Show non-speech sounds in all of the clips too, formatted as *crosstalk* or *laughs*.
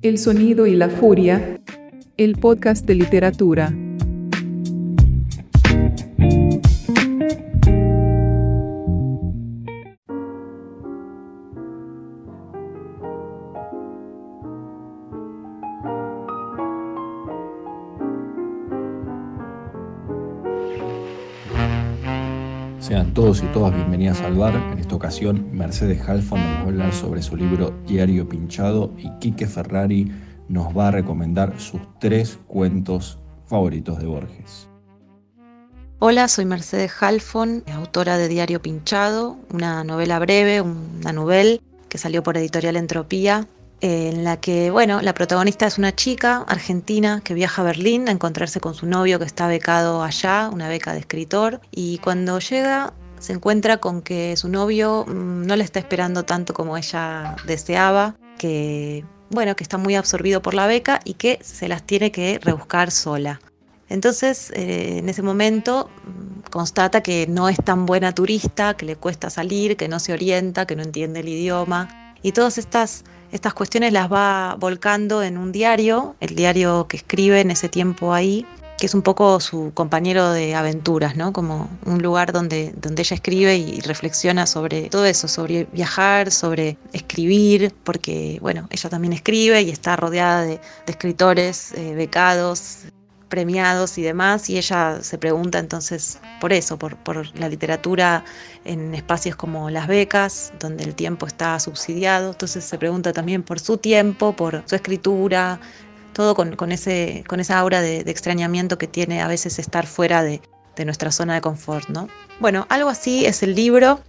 El sonido y la furia. El podcast de literatura. Y todas bienvenidas al bar. En esta ocasión, Mercedes Halfon nos va a hablar sobre su libro Diario Pinchado y Quique Ferrari nos va a recomendar sus tres cuentos favoritos de Borges. Hola, soy Mercedes Halfon, autora de Diario Pinchado, una novela breve, una novela que salió por editorial Entropía, en la que, bueno, la protagonista es una chica argentina que viaja a Berlín a encontrarse con su novio que está becado allá, una beca de escritor, y cuando llega se encuentra con que su novio mm, no le está esperando tanto como ella deseaba, que, bueno, que está muy absorbido por la beca y que se las tiene que rebuscar sola. Entonces, eh, en ese momento, mm, constata que no es tan buena turista, que le cuesta salir, que no se orienta, que no entiende el idioma. Y todas estas estas cuestiones las va volcando en un diario, el diario que escribe en ese tiempo ahí, que es un poco su compañero de aventuras, ¿no? Como un lugar donde, donde ella escribe y reflexiona sobre todo eso, sobre viajar, sobre escribir, porque, bueno, ella también escribe y está rodeada de, escritores eh, becados, premiados y demás, y ella se pregunta entonces por eso, por, la literatura en espacios como las becas, donde el tiempo está subsidiado, entonces se pregunta también por su tiempo, por su escritura, todo con, ese, con esa aura de, extrañamiento que tiene a veces estar fuera de, de nuestra zona de confort, ¿no? Bueno, algo así es el libro,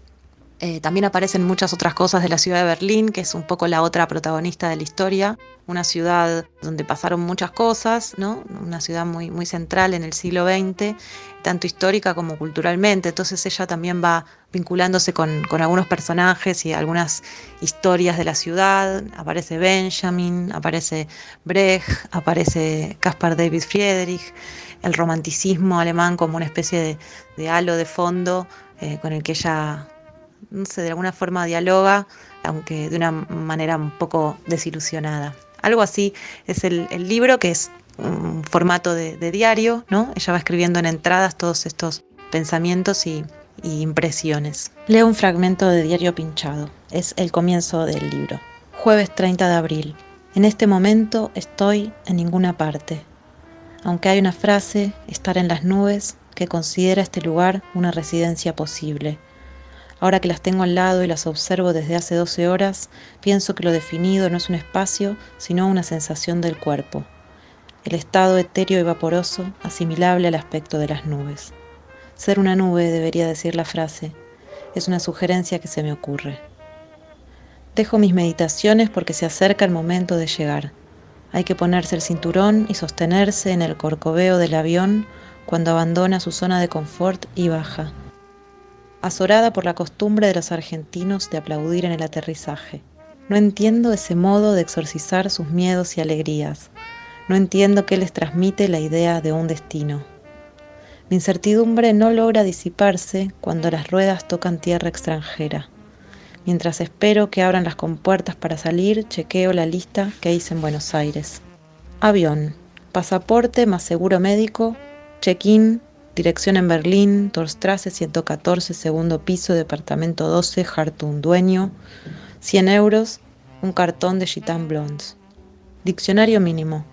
eh, también aparecen muchas otras cosas de la ciudad de Berlín, que es un poco la otra protagonista de la historia, una ciudad donde pasaron muchas cosas, ¿no? una ciudad muy, muy central en el siglo XX, tanto histórica como culturalmente. Entonces ella también va vinculándose con, algunos personajes y algunas historias de la ciudad. Aparece Benjamin, aparece Brecht, aparece Caspar David Friedrich, el romanticismo alemán como una especie de, de halo de fondo eh, con el que ella no sé, de alguna forma dialoga, aunque de una manera un poco desilusionada. Algo así es el, libro, que es un formato de, diario, ¿no? Ella va escribiendo en entradas todos estos pensamientos y, impresiones. Leo un fragmento de Diario Pinchado. Es el comienzo del libro. Jueves 30 de abril. En este momento estoy en ninguna parte. Aunque hay una frase, estar en las nubes, que considera este lugar una residencia posible Ahora que las tengo al lado y las observo desde hace 12 horas, pienso que lo definido no es un espacio, sino una sensación del cuerpo. El estado etéreo y vaporoso, asimilable al aspecto de las nubes. Ser una nube, debería decir la frase, es una sugerencia que se me ocurre. Dejo mis meditaciones porque se acerca el momento de llegar. Hay que ponerse el cinturón y sostenerse en el corcoveo del avión cuando abandona su zona de confort y baja azorada por la costumbre de los argentinos de aplaudir en el aterrizaje. No entiendo ese modo de exorcizar sus miedos y alegrías. No entiendo qué les transmite la idea de un destino. Mi incertidumbre no logra disiparse cuando las ruedas tocan tierra extranjera. Mientras espero que abran las compuertas para salir, chequeo la lista que hice en Buenos Aires. Avión, pasaporte más seguro médico, check-in, Dirección en Berlín, Torstrasse 114, segundo piso, departamento 12, Hartung, dueño. 100 euros, un cartón de Gitan Blondes. Diccionario mínimo.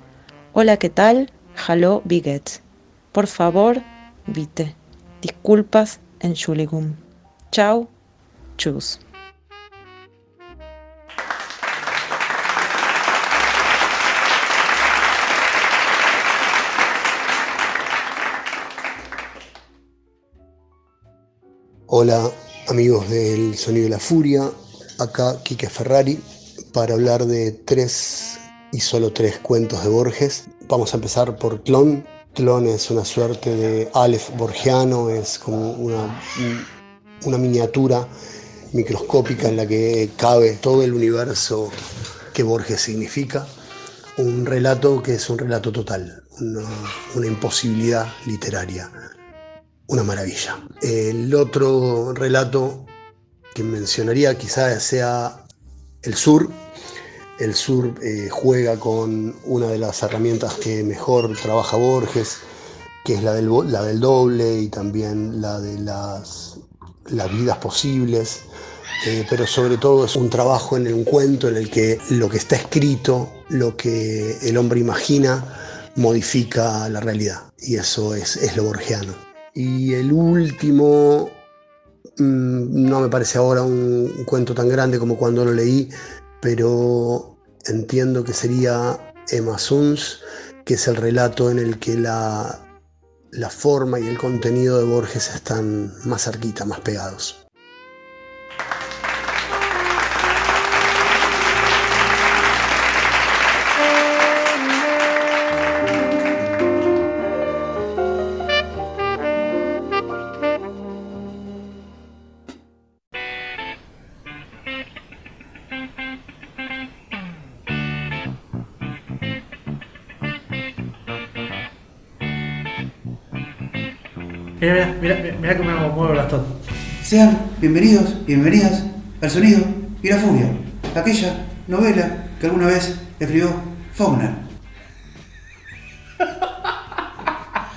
Hola, ¿qué tal? Hallo, Biget. Por favor, vite. Disculpas, Entschuldigung. Chao, tschüss. Hola amigos del Sonido de la Furia, acá Quique Ferrari para hablar de tres y solo tres cuentos de Borges. Vamos a empezar por Clon. Clon es una suerte de Aleph borgiano, es como una, una miniatura microscópica en la que cabe todo el universo que Borges significa. Un relato que es un relato total, una, una imposibilidad literaria una maravilla. El otro relato que mencionaría quizás sea el sur. El sur eh, juega con una de las herramientas que mejor trabaja Borges, que es la del, la del doble y también la de las, las vidas posibles. Eh, pero sobre todo es un trabajo en un cuento en el que lo que está escrito, lo que el hombre imagina, modifica la realidad. Y eso es, es lo borgiano. Y el último, mm, no me parece ahora un, cuento tan grande como cuando lo leí, pero entiendo que sería Emma Suns, que es el relato en el que la, la forma y el contenido de Borges están más cerquita, más pegados. Mira cómo me muevo Gastón. Sean bienvenidos, bienvenidas al sonido y la furia, aquella novela que alguna vez escribió Fauna.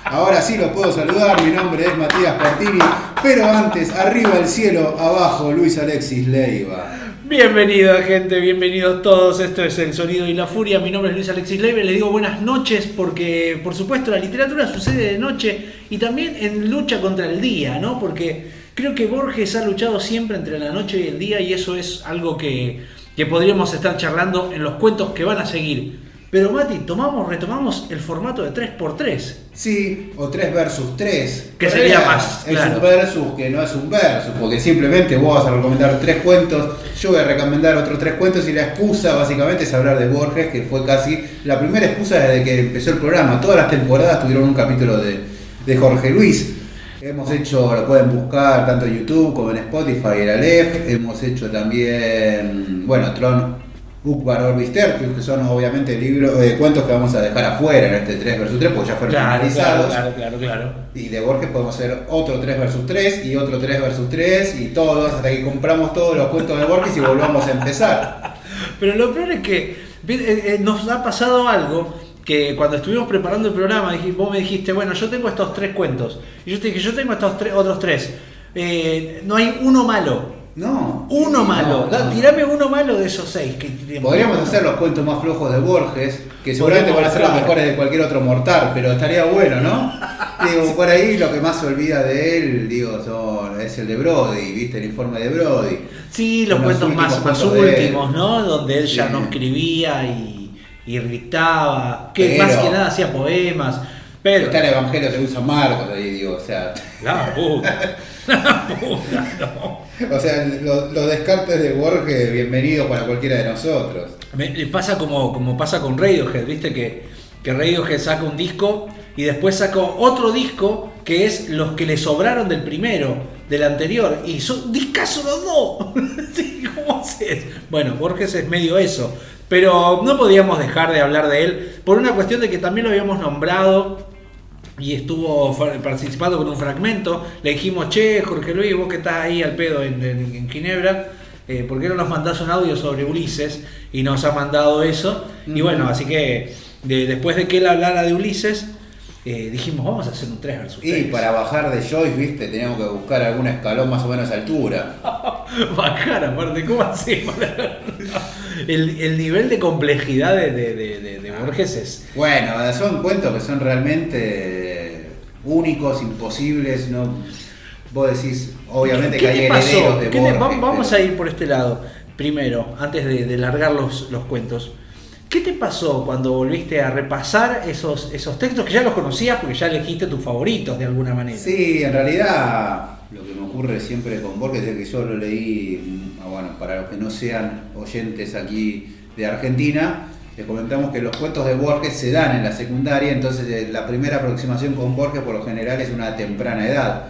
Ahora sí lo puedo saludar, mi nombre es Matías Partini, pero antes, arriba el cielo, abajo Luis Alexis Leiva. Bienvenido gente, bienvenidos todos. Esto es El Sonido y la Furia. Mi nombre es Luis Alexis Leiva. Le digo buenas noches porque, por supuesto, la literatura sucede de noche y también en lucha contra el día, ¿no? Porque creo que Borges ha luchado siempre entre la noche y el día y eso es algo que, que podríamos estar charlando en los cuentos que van a seguir. Pero Mati, tomamos, retomamos el formato de 3x3. Sí, o 3 versus 3. Que sería más, Es claro. un versus que no es un versus, porque simplemente vos vas a recomendar tres cuentos, yo voy a recomendar otros tres cuentos y la excusa básicamente es hablar de Borges, que fue casi la primera excusa desde que empezó el programa. Todas las temporadas tuvieron un capítulo de, de Jorge Luis. Hemos hecho, lo pueden buscar tanto en YouTube como en Spotify, el Aleph. Hemos hecho también, bueno, Tron Ukbar Orbis Tertius, que son obviamente libros, eh, cuentos que vamos a dejar afuera en este 3 versus 3, porque ya fueron Claro, analizados. claro, claro, claro, claro. Y de Borges podemos hacer otro 3 versus 3 y otro 3 versus 3 y todos hasta que compramos todos los cuentos de Borges y volvamos a empezar. *laughs* Pero lo peor es que eh, eh, nos ha pasado algo que cuando estuvimos preparando el programa, vos me dijiste, bueno, yo tengo estos tres cuentos. Y yo te dije, yo tengo estos tres, otros tres. Eh, no hay uno malo. No. Uno malo. No, no. Tirame uno malo de esos seis que. Podríamos hacer los cuentos más flojos de Borges, que seguramente van a ser los mejores de cualquier otro mortal, pero estaría bueno, ¿no? *laughs* Digo, por ahí lo que más se olvida de él, digo, son, es el de Brody, ¿viste? El informe de Brody. Sí, los Los cuentos más, más últimos, ¿no? Donde él ya Sí. no escribía y, y dictaba. Que Pero- más que nada hacía poemas. Pero. Está el Evangelio de San Marcos ahí, digo, o sea. La puta. *laughs* La puta, no. O sea, lo- los descartes de Borges, bienvenidos para cualquiera de nosotros. Me, pasa como, como pasa con Radiohead, viste que, que Radiohead saca un disco y después saca otro disco que es los que le sobraron del primero, del anterior, y son discasos los dos. *laughs* ¿Cómo haces? Bueno, Borges es medio eso. Pero no podíamos dejar de hablar de él por una cuestión de que también lo habíamos nombrado y estuvo participando con un fragmento. Le dijimos, che, Jorge Luis, vos que estás ahí al pedo en, en- en Ginebra, eh, ¿por qué no nos mandás un audio sobre Ulises? Y nos ha mandado eso. Y bueno, así que de- después de que él hablara de Ulises, eh, dijimos, vamos a hacer un 3 versus Y 3. para bajar de Joyce, viste, teníamos que buscar algún escalón más o menos a altura. *laughs* Bajar, aparte, ¿cómo hacemos? *laughs* el, el nivel de complejidad de- de- de Borges es. Bueno, son cuentos que son realmente únicos, imposibles, no. Vos decís, obviamente ¿Qué que hay te pasó? herederos de ¿Qué te- Borges. va- vamos pero- a ir por este lado. Primero, antes de, de largar los, los cuentos. ¿Qué te pasó cuando volviste a repasar esos, esos textos que ya los conocías porque ya elegiste tus favoritos de alguna manera? Sí, en realidad lo que me ocurre siempre con Borges es que yo lo leí, mm, ah, bueno, para los que no sean oyentes aquí de Argentina, les comentamos que los cuentos de Borges se dan en la secundaria, entonces eh, la primera aproximación con Borges por lo general es una temprana edad.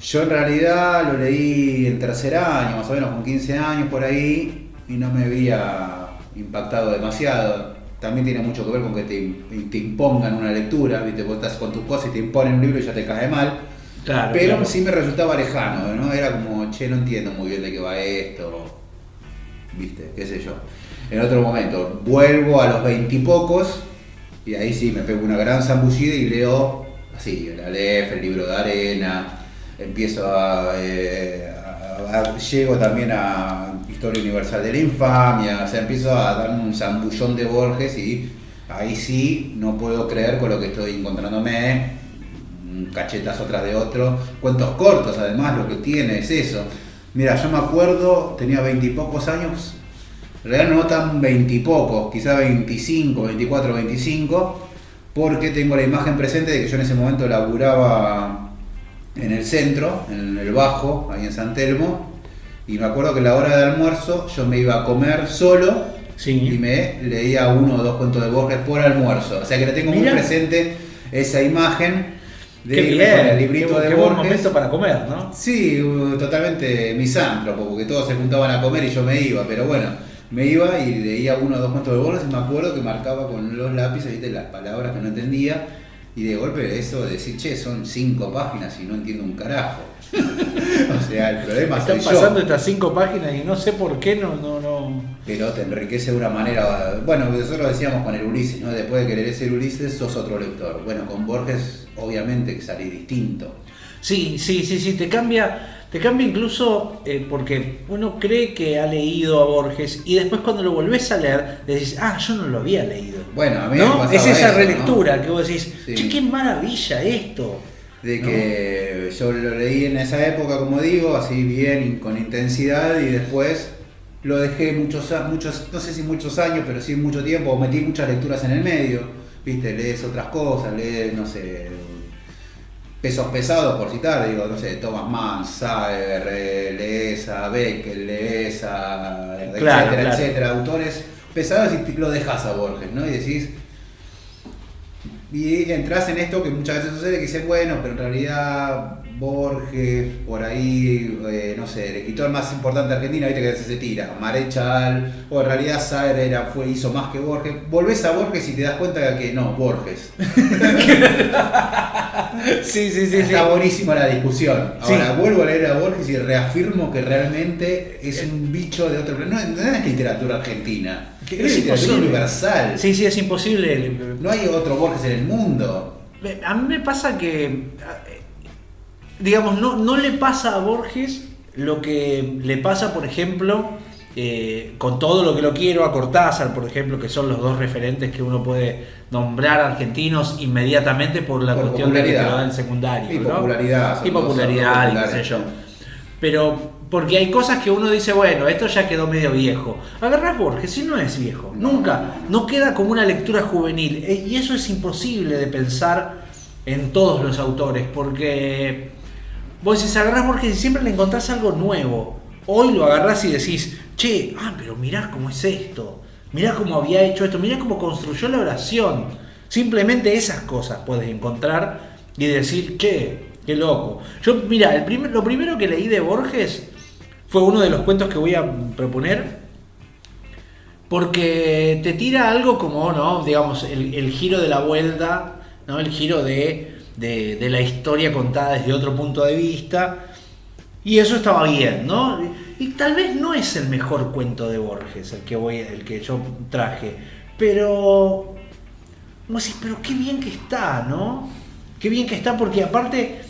Yo en realidad lo leí en tercer año, más o menos con 15 años por ahí, y no me había impactado demasiado. También tiene mucho que ver con que te, te impongan una lectura, ¿viste? Vos estás con tus cosas y te imponen un libro y ya te cae mal. Claro, Pero claro. sí me resultaba lejano, ¿no? Era como, che, no entiendo muy bien de qué va esto, ¿viste? ¿Qué sé yo? En otro momento, vuelvo a los veintipocos y, ahí sí me pego una gran zambullida y leo así, el Aleph, el libro de arena, empiezo a, eh, a- llego también a Historia Universal de la Infamia, o sea, empiezo a darme un zambullón de Borges y ahí sí no puedo creer con lo que estoy encontrándome, un cachetazo tras de otro, cuentos cortos además, lo que tiene es eso. Mira, yo me acuerdo, tenía veintipocos años, en realidad no tan veintipocos, quizá 25, 24, 25, porque tengo la imagen presente de que yo en ese momento laburaba en el centro, en el Bajo, ahí en San Telmo, y me acuerdo que a la hora de almuerzo yo me iba a comer solo Sí. y me leía uno o dos cuentos de Borges por almuerzo. O sea que le tengo muy presente esa imagen de Qué irme bien, con el librito qué, de qué buen Borges. momento para comer, ¿no? Sí, totalmente misántropo, porque todos se juntaban a comer y yo me iba, pero bueno, me iba y leía uno o dos cuentos de Borges y me acuerdo que marcaba con los lápices ¿viste? las palabras que no entendía y de golpe eso de decir, che, son cinco páginas y no entiendo un carajo. *laughs* o sea, el problema Están soy pasando yo. estas cinco páginas y no sé por qué no, no, no. Pero te enriquece de una manera. Bueno, nosotros decíamos con el Ulises, ¿no? Después de que lees el Ulises, sos otro lector. Bueno, con Borges, obviamente que salí distinto. Sí, sí, sí, sí, te cambia, te cambia incluso eh, porque uno cree que ha leído a Borges y después cuando lo volvés a leer decís, ah, yo no lo había leído. Bueno, a mí ¿No? Es esa eso, relectura ¿no? que vos decís, Sí. che, qué maravilla esto. De ¿no? que yo lo leí en esa época, como digo, así bien, con intensidad, y después lo dejé muchos, muchos, no sé si muchos años, pero sí mucho tiempo, o metí muchas lecturas en el medio, viste, lees otras cosas, lees, no sé, pesos pesados por citar, digo, no sé, Thomas Mann, Sager, eh, lees a Becker, lees a, etcétera, Claro, etcétera, autores pesados y lo dejas a Borges, ¿no? Y decís, y entras en esto que muchas veces sucede, que dicen, bueno, pero en realidad Borges, por ahí, eh, no sé, el escritor más importante de Argentina, viste que se tira, Marechal, o en realidad Saer era, fue, hizo más que Borges. Volvés a Borges y te das cuenta que no, Borges. *laughs* Sí, sí, sí, sí. Está buenísima la discusión. Sí. Ahora vuelvo a leer a Borges y reafirmo que realmente es un bicho de otro planeta. No, no es literatura argentina, es es literatura universal. Sí, sí, es imposible. No hay otro Borges en el mundo. A mí me pasa que, digamos, no, no le pasa a Borges lo que le pasa, por ejemplo, eh, con todo lo que lo quiero, a Cortázar, por ejemplo, que son los dos referentes que uno puede nombrar argentinos inmediatamente por la Por cuestión de que te lo secundario. Y ¿no? popularidad, Y popularidad, y qué sé yo. Pero porque hay cosas que uno dice, bueno, esto ya quedó medio viejo. Agarrás Borges y no es viejo, No. nunca. No queda como una lectura juvenil. Eh, Y eso es imposible de pensar en todos los autores, porque vos decís, agarrás Borges y siempre le encontrás algo nuevo. Hoy lo agarrás y decís, che, ah, pero mirá cómo es esto. Mirá cómo había hecho esto, mirá cómo construyó la oración. Simplemente esas cosas puedes encontrar y decir, che, qué loco. Yo, mira, el primer- lo primero que leí de Borges fue uno de los cuentos que voy a proponer. Porque te tira algo como, ¿no? Digamos, el, el giro de la vuelta, ¿no? El giro de, de- la historia contada desde otro punto de vista. Y eso estaba bien, ¿no? Y tal vez no es el mejor cuento de Borges el que, voy, el que yo traje. Pero vos decís, pero qué bien que está, ¿no? Qué bien que está porque aparte,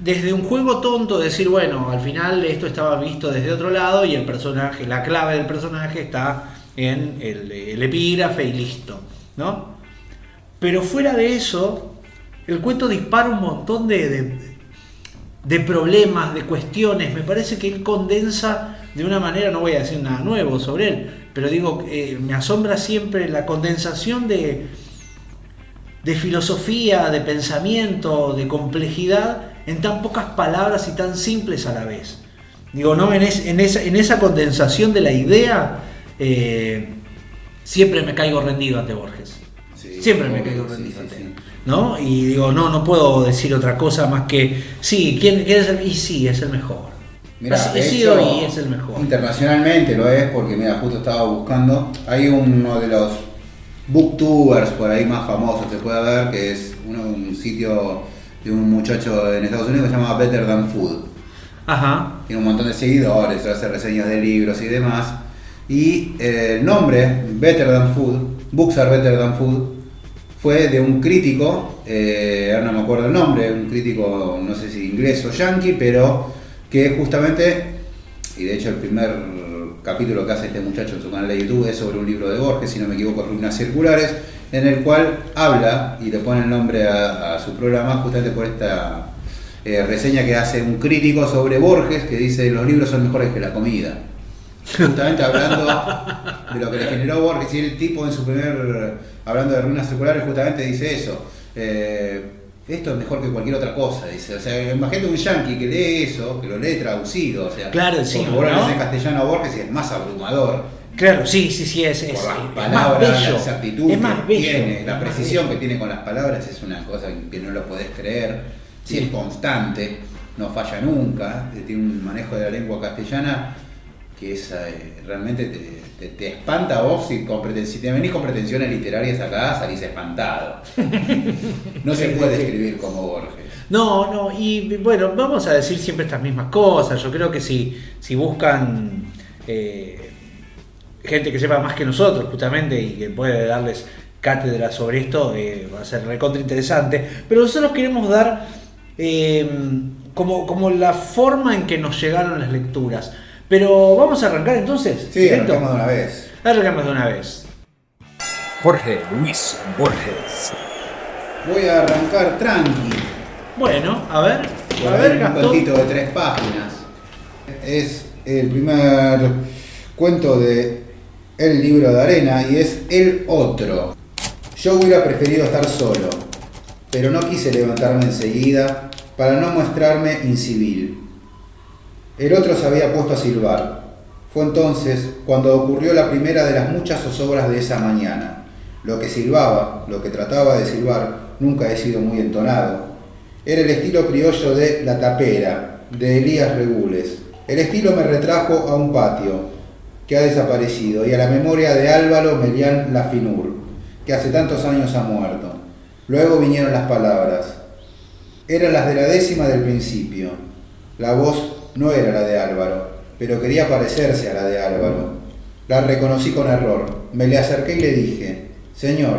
desde un juego tonto, decir, bueno, al final esto estaba visto desde otro lado y el personaje, la clave del personaje está en el, el epígrafe y listo, ¿no? Pero fuera de eso, el cuento dispara un montón de, de, de problemas, de cuestiones. Me parece que él condensa de una manera, no voy a decir nada nuevo sobre él, pero digo, eh, me asombra siempre la condensación de, de filosofía, de pensamiento, de complejidad en tan pocas palabras y tan simples a la vez. Digo, ¿no? En, es- en esa, en esa condensación de la idea, eh, siempre me caigo rendido ante Borges. Sí, siempre me obvio, caigo rendido sí, ante él. ¿No? Y digo, no, no puedo decir otra cosa más que, sí, ¿quién, quién es el? Y sí, es el mejor. Sido hecho, y es el mejor. Internacionalmente lo es porque, mira, justo estaba buscando. Hay uno de los booktubers por ahí más famosos, se puede ver, que es uno, un sitio de un muchacho en Estados Unidos que se llama Better Than Food. Ajá. Tiene un montón de seguidores, hace reseñas de libros y demás. Y eh, el nombre, Better Than Food, Books are Better Than Food, fue de un crítico, eh, ahora no me acuerdo el nombre, un crítico, no sé si inglés o yankee, pero que justamente, y de hecho el primer capítulo que hace este muchacho en su canal de YouTube es sobre un libro de Borges, si no me equivoco, Ruinas Circulares, en el cual habla y le pone el nombre a, su programa justamente por esta eh, reseña que hace un crítico sobre Borges que dice los libros son mejores que la comida. Justamente hablando de lo que le generó Borges y el tipo en su primer, hablando de ruinas circulares, justamente dice eso. eh, esto es mejor que cualquier otra cosa, dice. O sea, imagínate un yankee que lee eso, que lo lee traducido, o sea, Claro, lo ¿no? en castellano a Borges y es más abrumador. Claro, sí, sí, sí, es, es, por las es más palabras, la exactitud es más que bello. tiene, es la precisión que tiene con las palabras es una cosa que no lo podés creer. Si es constante, no falla nunca, eh, tiene un manejo de la lengua castellana que es, eh, realmente te, te- te espanta a vos si, con si te venís con pretensiones literarias acá, salís espantado. *laughs* No se puede escribir como Borges. No, no, y bueno, vamos a decir siempre estas mismas cosas. Yo creo que si, si buscan eh, gente que sepa más que nosotros, justamente, y que puede darles cátedra sobre esto, eh, va a ser recontra interesante. Pero nosotros queremos dar como, como la forma en que nos llegaron las lecturas. Pero vamos a arrancar entonces. Sí, ¿directo? arrancamos de una vez. Arrancamos de una vez. Jorge Luis Borges. Voy a arrancar tranqui. Bueno, a ver, Por a ver, un Gastón. cuentito de tres páginas. Es el primer cuento de El libro de arena y es El otro. Yo hubiera preferido estar solo, pero no quise levantarme enseguida para no mostrarme incivil. El otro se había puesto a silbar. Fue entonces cuando ocurrió la primera de las muchas zozobras de esa mañana. Lo que silbaba, lo que trataba de silbar, nunca he sido muy entonado. Era el estilo criollo de La Tapera, de Elías Regules. El estilo me retrajo a un patio que ha desaparecido y a la memoria de Álvaro Melián Lafinur, que hace tantos años ha muerto. Luego vinieron las palabras. Eran las de la décima del principio. La voz no era la de Álvaro, pero quería parecerse a la de Álvaro. La reconocí con error. Me le acerqué y le dije, Señor,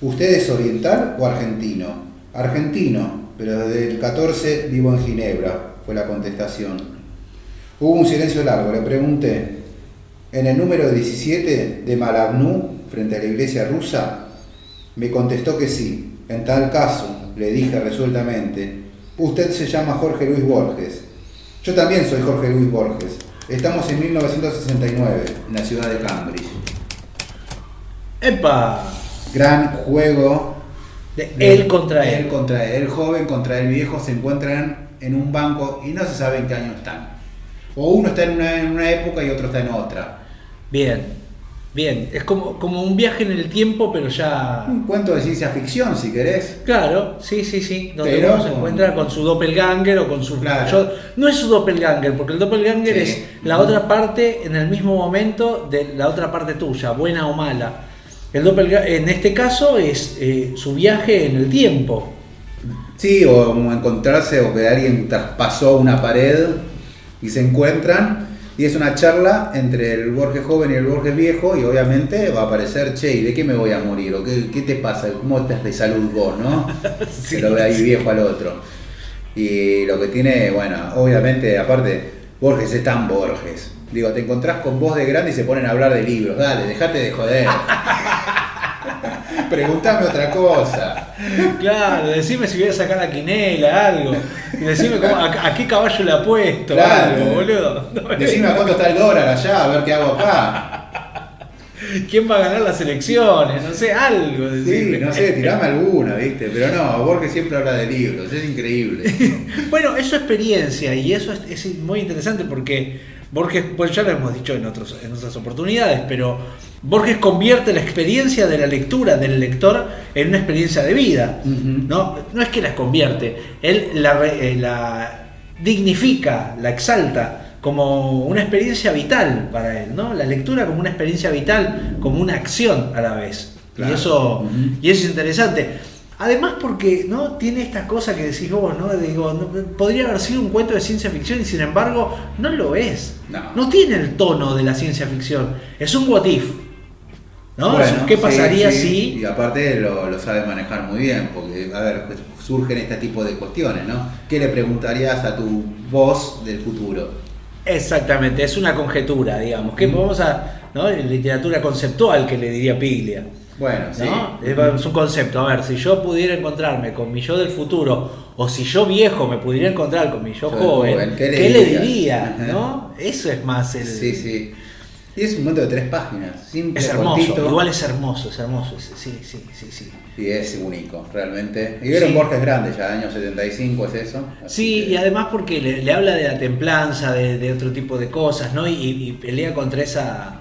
¿usted es oriental o argentino? Argentino, pero desde el 14 vivo en Ginebra, fue la contestación. Hubo un silencio largo, le pregunté, ¿en el número 17 de Malabnú, frente a la iglesia rusa? Me contestó que sí. En tal caso, le dije resueltamente, usted se llama Jorge Luis Borges. Yo también soy Jorge Luis Borges. Estamos en 1969, en la ciudad de Cambridge. ¡Epa! Gran juego. De él contra él. Él contra él. El joven contra el viejo se encuentran en un banco y no se sabe en qué año están. O uno está en una, en una época y otro está en otra. Bien, bien. Es como, como un viaje en el tiempo, pero ya. Un cuento de ciencia ficción, si querés. Claro, sí, sí, sí. Donde Pero uno se encuentra con su doppelganger o con su. Claro. yo- no es su doppelganger, porque el doppelganger Sí. es la otra parte en el mismo momento de la otra parte tuya, buena o mala. El doppelganger, en este caso, es eh, su viaje en el tiempo. Sí, o encontrarse o que alguien traspasó una pared y se encuentran. Y es una charla entre el Borges joven y el Borges viejo y obviamente va a aparecer, che, ¿y de qué me voy a morir? ¿O qué, qué te pasa? ¿Cómo estás de salud vos, no? *laughs* Se lo ve ahí viejo al otro. Y lo que tiene, bueno, obviamente, aparte, Borges es tan Borges. Digo, te encontrás con vos de grande y se ponen a hablar de libros. Dale, dejate de joder. *laughs* Preguntame otra cosa. Claro, decime si voy a sacar la quinela, algo. Decime cómo- a, a qué caballo le apuesto, Claro. algo, boludo. No, Decime a cuánto está el dólar allá, a ver qué hago acá. ¿Quién va a ganar las elecciones? No sé, algo. Sí, decime. no sé, tirame alguna, ¿viste? Pero no, Borges siempre habla de libros, es increíble. *laughs* Bueno, es su experiencia y eso es, es muy interesante porque Borges, pues ya lo hemos dicho en, otros, en otras oportunidades, pero Borges convierte la experiencia de la lectura del lector en una experiencia de vida. ¿no? no es que la convierte, él la, eh, la dignifica, la exalta como una experiencia vital para él, ¿no? La lectura como una experiencia vital, como una acción a la vez. Claro. Y eso y eso es interesante. Además porque no tiene esta cosa que decís vos, ¿no? Digo, no- podría haber sido un cuento de ciencia ficción y sin embargo no lo es. No. tiene el tono de la ciencia ficción. Es un what if. ¿no? Bueno, ¿Qué sí, pasaría sí, si Y aparte lo, lo sabe manejar muy bien, porque, a ver, pues, surgen este tipo de cuestiones, ¿no? ¿Qué le preguntarías a tu voz del futuro? Exactamente, es una conjetura, digamos. Que vamos a, ¿no? En literatura conceptual que le diría Piglia. Bueno, sí. Es un concepto. A ver, si yo pudiera encontrarme con mi yo del futuro, o si yo viejo me pudiera encontrar con mi yo Yo joven, joven, ¿qué, ¿qué le diría? ¿no? Eso es más el. Sí, sí. Y es un momento de tres páginas, simple, Es hermoso, cortito, igual es hermoso, es hermoso. Sí, sí, sí, sí. y es único, realmente. Y vieron Sí. Borges grande ya, año 75 es eso. Sí, que- y además porque le, le habla de la templanza, de, de otro tipo de cosas, ¿no? Y, y pelea contra esa,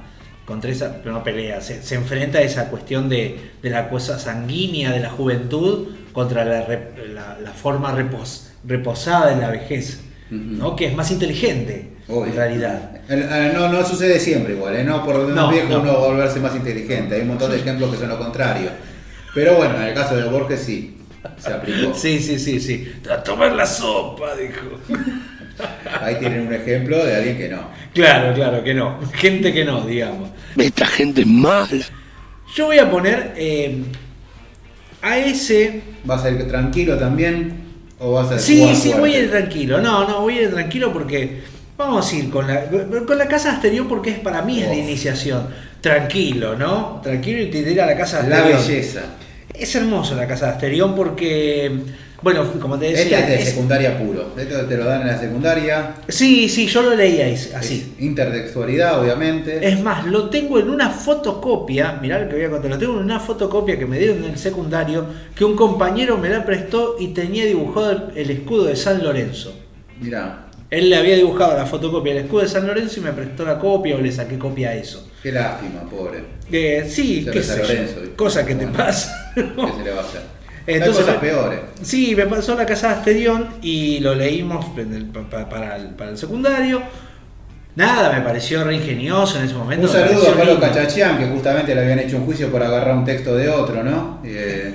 contra esa, pero no pelea, se, se enfrenta a esa cuestión de, de la cosa sanguínea de la juventud contra la, la- la forma repos- reposada de la vejez. ¿no? Que es más inteligente, Obvio. en realidad. No, no sucede siempre igual, ¿eh? no por más No, viejo no. uno va a volverse más inteligente. Hay un montón de ejemplos que son lo contrario. Pero bueno, en el caso de Borges sí, se aplicó. Sí, sí, sí, sí. A tomar la sopa, dijo. Ahí tienen un ejemplo de alguien que no. Claro, claro, que no. Gente que no, digamos. Esta gente es mala. Yo voy a poner eh, a ese ¿Vas a ir tranquilo también? ¿O vas a Sí, sí, fuerte? voy a ir tranquilo. No, no, voy a ir tranquilo porque vamos a ir con la, con la casa de Asterión porque es para mí es de iniciación. Tranquilo, ¿no? Tranquilo y te diré a la casa de La belleza. Es hermoso la casa de Asterión porque, bueno, como te Este decía. es de es- secundaria puro. Este te lo dan en la secundaria. sí, sí, yo lo leí ahí, así. Es intertextualidad, obviamente. Es más, lo tengo en una fotocopia, mirá lo que voy a contar, lo tengo en una fotocopia que me dieron en el secundario, que un compañero me la prestó y tenía dibujado el- escudo de San Lorenzo. Mirá, Él le había dibujado la fotocopia del escudo de San Lorenzo y me prestó la copia o le saqué copia a eso. qué lástima, pobre. Eh, sí, qué San Lorenzo, cosa que Bueno. te pasa. ¿Qué se le va a hacer? Entonces, Hay cosas peores. Sí, me pasó la casa de Asterión y lo leímos para, el, para el secundario. Nada, me pareció re ingenioso en ese momento. Un saludo a Pablo lindo. Cachachian, que justamente le habían hecho un juicio por agarrar un texto de otro, ¿no? Eh,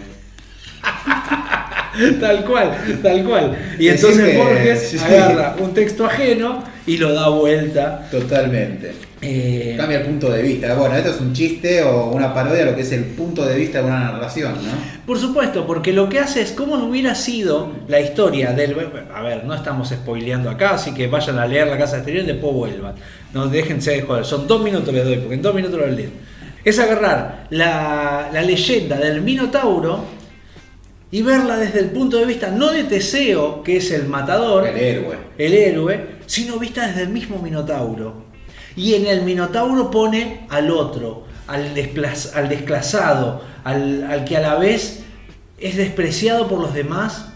*laughs* Tal cual, tal cual. Y entonces Borges sí. agarra un texto ajeno y lo da vuelta. totalmente. Eh, Cambia el punto de vista. Bueno, esto es un chiste o una parodia de lo que es el punto de vista de una narración, ¿no? Por supuesto, porque lo que hace es cómo hubiera sido la historia del... A ver, no estamos spoileando acá, así que vayan a leer La Casa Exterior y después vuelvan. No déjense de joder, son dos minutos les doy, porque en dos minutos lo leen. Es agarrar la, la leyenda del Minotauro y verla desde el punto de vista no de Teseo, que es el matador, El héroe. el héroe, sino vista desde el mismo Minotauro. Y en el Minotauro pone al otro, al, desplaz- al desclasado, al, al que a la vez es despreciado por los demás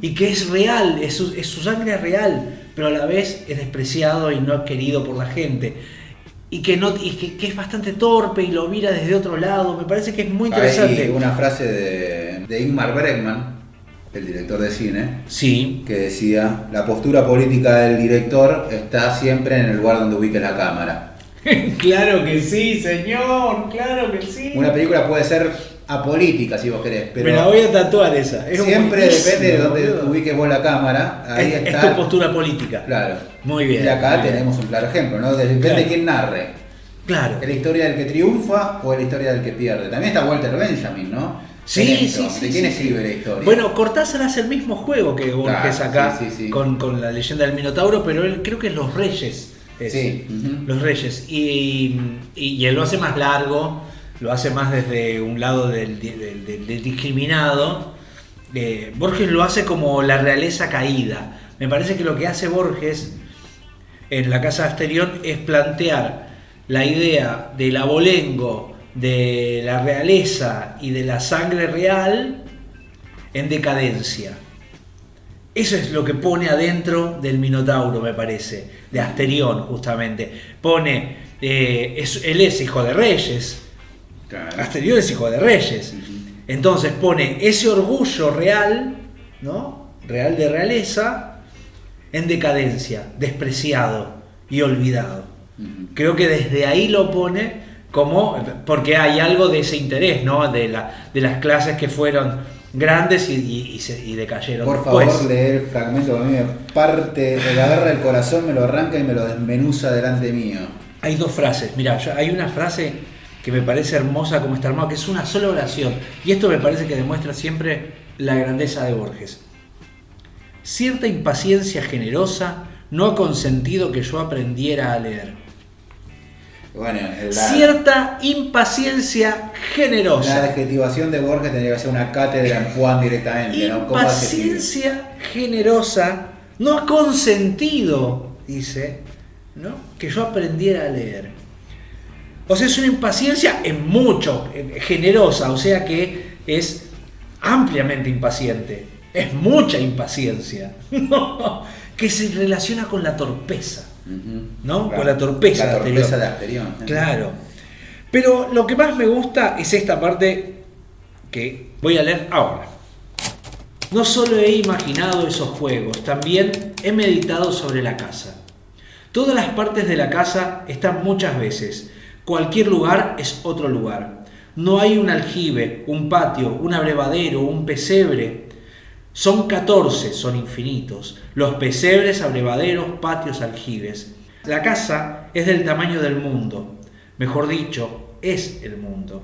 y que es real, es su, es su sangre es real, pero a la vez es despreciado y no querido por la gente. Y que, no, y que, que es bastante torpe y lo mira desde otro lado. Me parece que es muy interesante. Hay una frase de, de Ingmar Bergman, el director de cine, Sí, que decía, la postura política del director está siempre en el lugar donde ubique la cámara. *laughs* claro que sí, señor, claro que sí. Una película puede ser apolítica, si vos querés. Pero Me la voy a tatuar esa. Es siempre depende de donde boludo. ubiques vos la cámara. Ahí Es, es está. tu postura política. Claro. Muy bien. Y acá bien. tenemos un claro ejemplo, ¿no? Depende Claro. de quién narre. Claro. ¿Es la historia del que triunfa o es la historia del que pierde? También está Walter Benjamin, ¿no? Sí, sí, sí. ¿De quién la historia? Bueno, Cortázar hace el mismo juego que Borges Claro, acá. Con, con la leyenda del Minotauro, pero él creo que es Los Reyes. es. Sí. Los Reyes. Y, y- y él lo hace más largo, lo hace más desde un lado del, del- del- del discriminado. Eh, Borges lo hace como la realeza caída. Me parece que lo que hace Borges en la Casa Asterión es plantear la idea del abolengo, de la realeza y de la sangre real en decadencia. Eso es lo que pone adentro del Minotauro, me parece, de Asterión, justamente. Pone, eh, es- él es hijo de reyes, Claro. Asterión es hijo de reyes. Entonces pone ese orgullo real, ¿no? Real de realeza, en decadencia, despreciado y olvidado. Creo que desde ahí lo pone como, porque hay algo de ese interés, ¿no? De, la, de las clases que fueron grandes y, y- y se- y decayeron Por después. favor, lee el fragmento que a mí me parte, me agarra el corazón, me lo arranca y me lo desmenuza delante mío. Hay dos frases, mira, hay una frase que me parece hermosa como está armado, que es una sola oración. Y esto me parece que demuestra siempre la grandeza de Borges. Cierta impaciencia generosa no ha consentido que yo aprendiera a leer. Bueno, la, Cierta impaciencia la generosa. adjetivación de Borges tendría que ser una cátedra en Juan directamente. Impaciencia generosa no ha consentido, dice, ¿no? que yo aprendiera a leer. O sea, es una impaciencia en mucho, generosa, o sea que es ampliamente impaciente. Es mucha impaciencia, *laughs* ¿no? que se relaciona con la torpeza. ¿No? Claro. Con la torpeza La torpeza de Asterión. Claro. Pero lo que más me gusta es esta parte que voy a leer ahora. No solo he imaginado esos juegos, también he meditado sobre la casa. Todas las partes de la casa están muchas veces. Cualquier lugar es otro lugar. No hay un aljibe, un patio, un abrevadero, un pesebre. Son 14, son infinitos. Los pesebres, abrevaderos, patios, aljibes. La casa es del tamaño del mundo. Mejor dicho, es el mundo.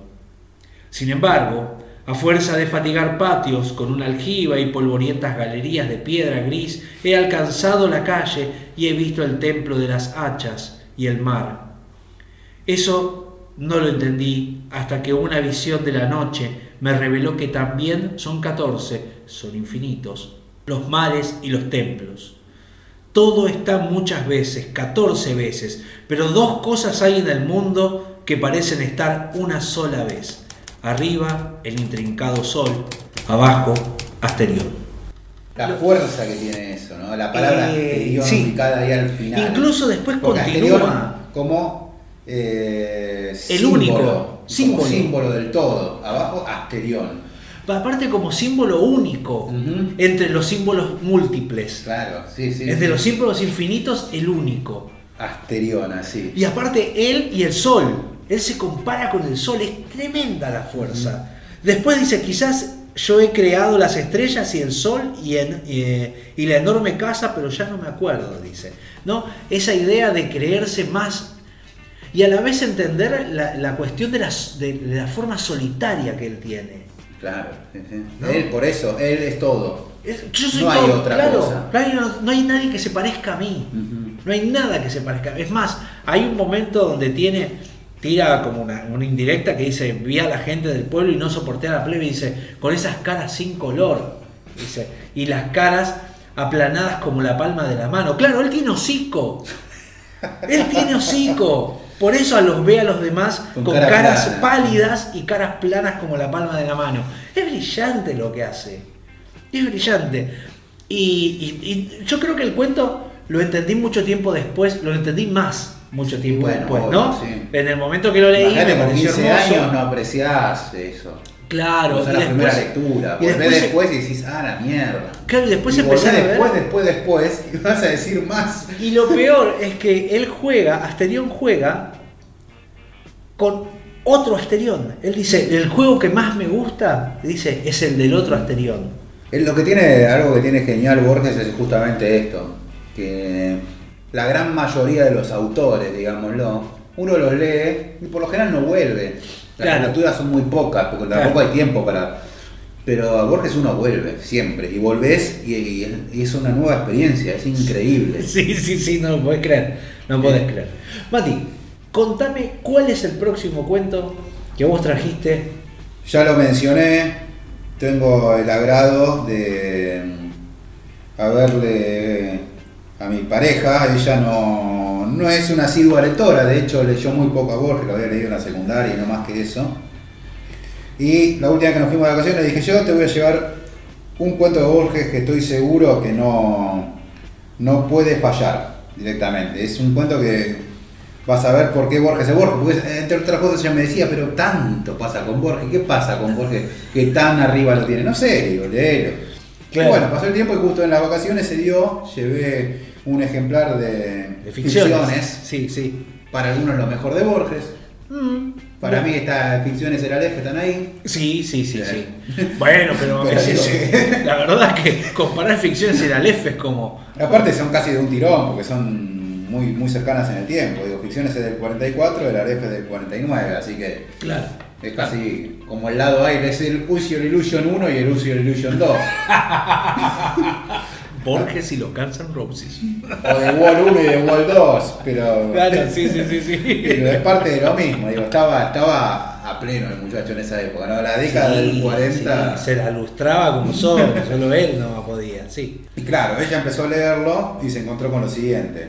Sin embargo, a fuerza de fatigar patios con una aljiba y polvorientas galerías de piedra gris, he alcanzado la calle y he visto el templo de las hachas y el mar. Eso no lo entendí hasta que una visión de la noche me reveló que también son 14, son infinitos, los mares y los templos. Todo está muchas veces, 14 veces, pero dos cosas hay en el mundo que parecen estar una sola vez. Arriba, el intrincado sol, abajo, Asterión. La fuerza que tiene eso, ¿no? La palabra Eh, Asterión sí. ubicada ahí al final. Incluso después Porque continúa. Como eh, El símbolo, único, como símbolo. símbolo del todo. Abajo Asterión. Aparte como símbolo único entre los símbolos múltiples. Claro, sí, sí. Entre sí. los símbolos infinitos, el único. Asterión, así. Y aparte él y el sol. Él se compara con el sol. Es tremenda la fuerza. Después dice, quizás yo he creado las estrellas y el sol y, en- eh, y la enorme casa, pero ya no me acuerdo, dice. ¿No? Esa idea de creerse más y a la vez entender la, la cuestión de, las- de- de la forma solitaria que él tiene. Claro. Él, por eso, él es todo. Es- Yo soy No hay otra claro, cosa. Hay, no- no hay nadie que se parezca a mí. No hay nada que se parezca. Es más, hay un momento donde tiene, tira como una, una indirecta que dice, vi a la gente del pueblo y no soporté a la plebe, y dice, con esas caras sin color. Dice, y las caras aplanadas como la palma de la mano. Claro, él tiene hocico. Él tiene hocico. Por eso a los ve a los demás Con con, cara caras plana. pálidas y caras planas como la palma de la mano. Es brillante lo que hace. Es brillante. Y, y- y yo creo que el cuento lo entendí mucho tiempo después, lo entendí más mucho tiempo bueno, después, obvio, ¿no? sí. En el momento que lo leí, me Imagínate, con pareció 15 hermoso. años no apreciás eso. Claro, es la primera lectura. y después- después y decís, ah, la mierda. claro, y después y volvés a ver. después, después, después, y *laughs* vas a decir más. Y lo peor es que él juega, Asterión juega con otro Asterión. Él dice, el juego que más me gusta, dice, es el del otro Asterión. Lo que tiene, algo que tiene genial Borges es justamente esto, que la gran mayoría de los autores, digámoslo, uno los lee y por lo general no vuelve. Las Claro. lecturas son muy pocas, porque Claro. tampoco hay tiempo para... Pero a Borges uno vuelve, siempre, y volvés y, y- y es una nueva experiencia, es increíble. Sí, sí, sí, no lo podés creer. No podés creer. Mati, contame cuál es el próximo cuento que vos trajiste. Ya lo mencioné, tengo el agrado de haberle a mi pareja, ella no, no es una asidua lectora, de hecho leyó muy poco a Borges, lo había leído en la secundaria y no más que eso. Y la última vez que nos fuimos de vacaciones le dije, yo te voy a llevar un cuento de Borges que estoy seguro que no, no puede fallar directamente. Es un cuento que vas a ver por qué Borges es Borges. Porque entre otras cosas ella me decía, pero tanto pasa con Borges. ¿Qué pasa con Borges que tan arriba lo tiene? No sé, digo, léelo. Claro. Y bueno, pasó el tiempo y justo en las vacaciones se dio, llevé un ejemplar de, De ficciones. ficciones. Sí, sí. Para algunos lo mejor de Borges. Mm. Para mí está Ficciones era Aleph, están ahí. Sí, sí, sí, sí. *laughs* Bueno, pero, es- es- *laughs* la verdad que comparar ficciones y el Aleph es como. Aparte son casi de un tirón, porque son muy, muy cercanas en el tiempo. Digo, Ficciones es del 44, el Aleph es del 49, así que Claro. es casi como el lado A, es el Your Illusion 1 y el Your Illusion 2. *laughs* Borges y los Guns N' Roses. O de Wall 1 y de Wall 2, pero, Claro, sí, sí, sí, sí. pero es parte de lo mismo. Digo, estaba, estaba a pleno el muchacho en esa época, ¿no? La década Sí, del 40. sí, se la lustraba como solo, solo él no podía, sí. Y claro, ella empezó a leerlo y se encontró con lo siguiente.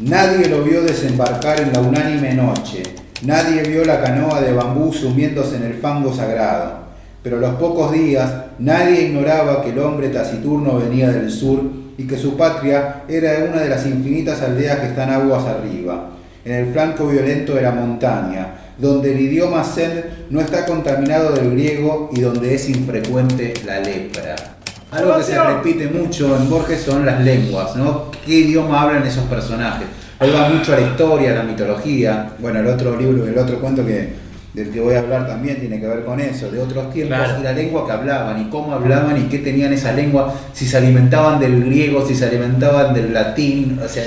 Nadie lo vio desembarcar en la unánime noche. Nadie vio la canoa de bambú sumiéndose en el fango sagrado. Pero los pocos días nadie ignoraba que el hombre taciturno venía del sur y que su patria era una de las infinitas aldeas que están aguas arriba, en el flanco violento de la montaña, donde el idioma zen no está contaminado del griego y donde es infrecuente la lepra. Algo que se repite mucho en Borges son las lenguas, ¿no? ¿Qué idioma hablan esos personajes? Él va mucho a la historia, a la mitología. Bueno, el otro libro, el otro cuento que del que voy a hablar también tiene que ver con eso, de otros tiempos Claro. y la lengua que hablaban y cómo hablaban y qué tenían esa lengua, si se alimentaban del griego, si se alimentaban del latín, o sea,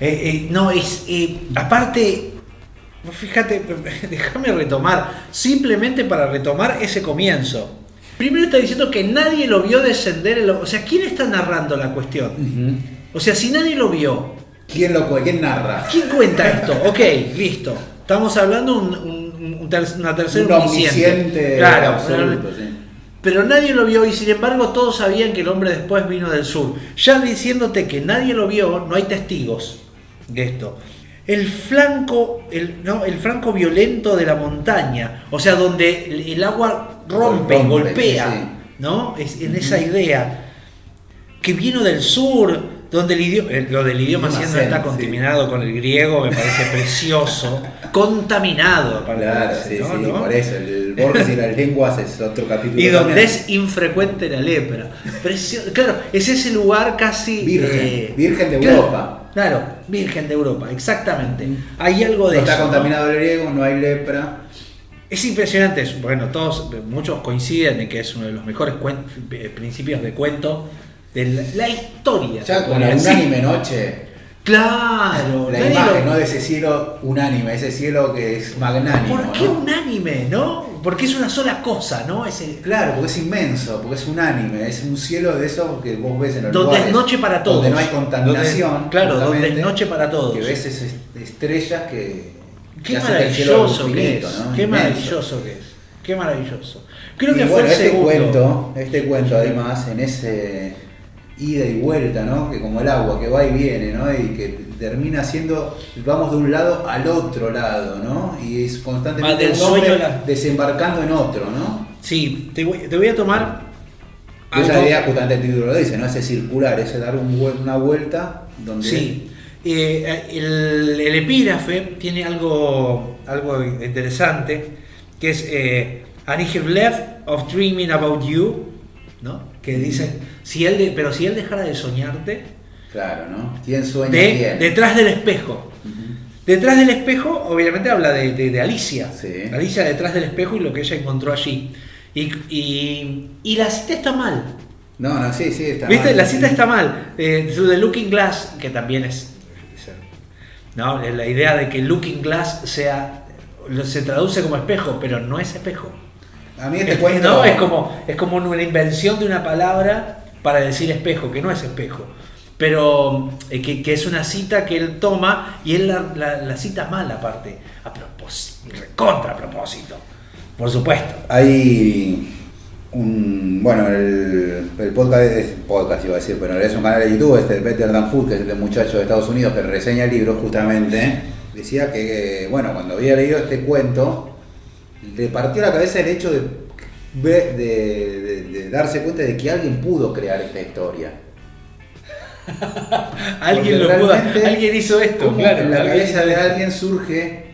Eh, eh, no, es. eh, aparte, fíjate, *laughs* déjame retomar, simplemente para retomar ese comienzo. Primero está diciendo que nadie lo vio descender, el- o sea, ¿quién está narrando la cuestión? O sea, si nadie lo vio, ¿quién lo quién narra? ¿quién cuenta esto? Ok, listo. Estamos hablando un, un- un ter- una tercera Un omnisciente Claro, absoluto, una- sí. pero nadie lo vio y sin embargo todos sabían que el hombre después vino del sur. Ya diciéndote que nadie lo vio, no hay testigos de esto. El flanco, el, no, el flanco violento de la montaña, o sea, donde el, el agua rompe, Rompe, golpea, sí. ¿no? Es en esa idea que vino del sur, donde el idioma, eh, lo del idioma siendo está sí. contaminado con el griego, me parece *laughs* precioso, contaminado, aparte, Claro, sí, ¿no? sí, ¿no? por eso, el Borges y las lenguas es otro capítulo. Y donde también. es infrecuente la lepra. Precio- claro, es ese lugar casi. Virgen, eh, virgen de claro, Europa. Claro, virgen de Europa, exactamente. Hay algo de No está eso, ¿no? contaminado el griego, no hay lepra. Es impresionante, es- bueno, todos, muchos coinciden en que es uno de los mejores eh, principios de cuento de la, la historia. Ya con decir. unánime noche, Claro, la imagen lo- ¿no? de ese cielo unánime, ese cielo que es magnánimo. ¿Por qué ¿no? unánime, no? Porque es una sola cosa, ¿no? Ese, Claro, porque es inmenso, porque es unánime, es un cielo de esos que vos ves en los Donde es noche para todos. Donde no hay contaminación. Donde- claro, donde es noche para todos. Que ves esas estrellas que. Qué maravilloso que es. ¿no? Qué Inmenso. maravilloso que es. Qué maravilloso. Creo Y que fue bueno, el este segundo. cuento, este cuento además, en ese ida y vuelta, ¿no? Que como el agua que va y viene, ¿no? Y que termina siendo, vamos de un lado al otro lado, ¿no? Y es constantemente del sueño la- desembarcando en otro, ¿no? Sí, te voy, te voy a tomar. Esa idea justamente el título lo dice, ¿no? Ese circular, ese dar un una vuelta donde... Sí. Eh, el, el epígrafe tiene algo, algo interesante, que es eh, left of dreaming about you, ¿no? Que dice, si él de- pero si él dejara de soñarte, Claro, ¿no? ¿Quién sueña de, quién? detrás del espejo. Detrás del espejo, obviamente habla de, de- de Alicia. Sí. Alicia detrás del espejo y lo que ella encontró allí. Y, y- y la cita está mal. No, no, sí, sí, está ¿Viste? mal. La cita está mal. Eh, the Looking Glass, que también es. ¿no? La idea de que Looking Glass sea. se traduce como espejo, pero no es espejo. A mí este Es, cuento... no, es como, es como una invención de una palabra para decir espejo, que no es espejo. Pero eh, que, que es una cita que él toma y él la, la- la cita mal aparte. A propósito, contra a propósito. Por supuesto. Hay un. Bueno, el, el podcast es podcast, iba a decir, pero es un canal de YouTube, este de Better Than Food, que es el muchacho de Estados Unidos que reseña libros justamente. Decía que, bueno, cuando había leído este cuento, le partió la cabeza el hecho de, de, de- de darse cuenta de que alguien pudo crear esta historia. *laughs* Alguien, lo pudo- alguien hizo esto, ¿cómo claro. En la cabeza de alguien surge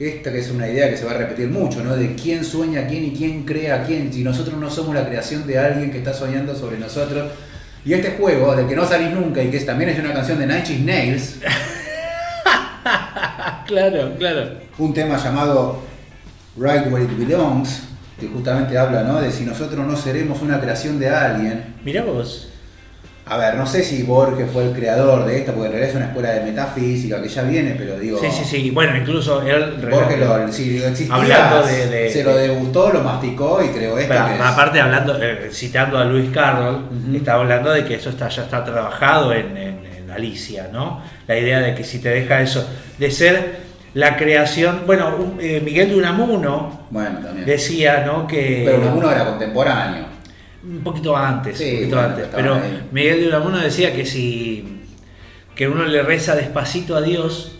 esta que es una idea que se va a repetir mucho, ¿no? De quién sueña a quién y quién crea a quién. Si nosotros no somos la creación de alguien que está soñando sobre nosotros. Y este juego, del que no salís nunca y que también es una canción de Nine Inch Nails, *laughs* Claro, claro. un tema llamado Right Where It Belongs, que justamente habla, ¿no? De si nosotros no seremos una creación de alguien. Mirá vos. A ver, no sé si Borges fue el creador de esta, porque en realidad es una escuela de metafísica que ya viene, pero digo. Sí, sí, sí. Bueno, incluso él. Borges lo, si existía, Hablando de- de- se lo degustó, lo masticó y creó esto. Pero, que es- aparte hablando, eh, citando a Luis Carroll, Ujú. está hablando de que eso está, ya está trabajado en, en- en Alicia, ¿no? La idea de que si te deja eso, de ser la creación, bueno, un- eh, Miguel de Unamuno Bueno, también. decía, ¿no? Que Pero Unamuno era contemporáneo. un poquito antes, Sí, un poquito bueno, antes. Pero ahí. Miguel de Unamuno decía que si que uno le reza despacito a Dios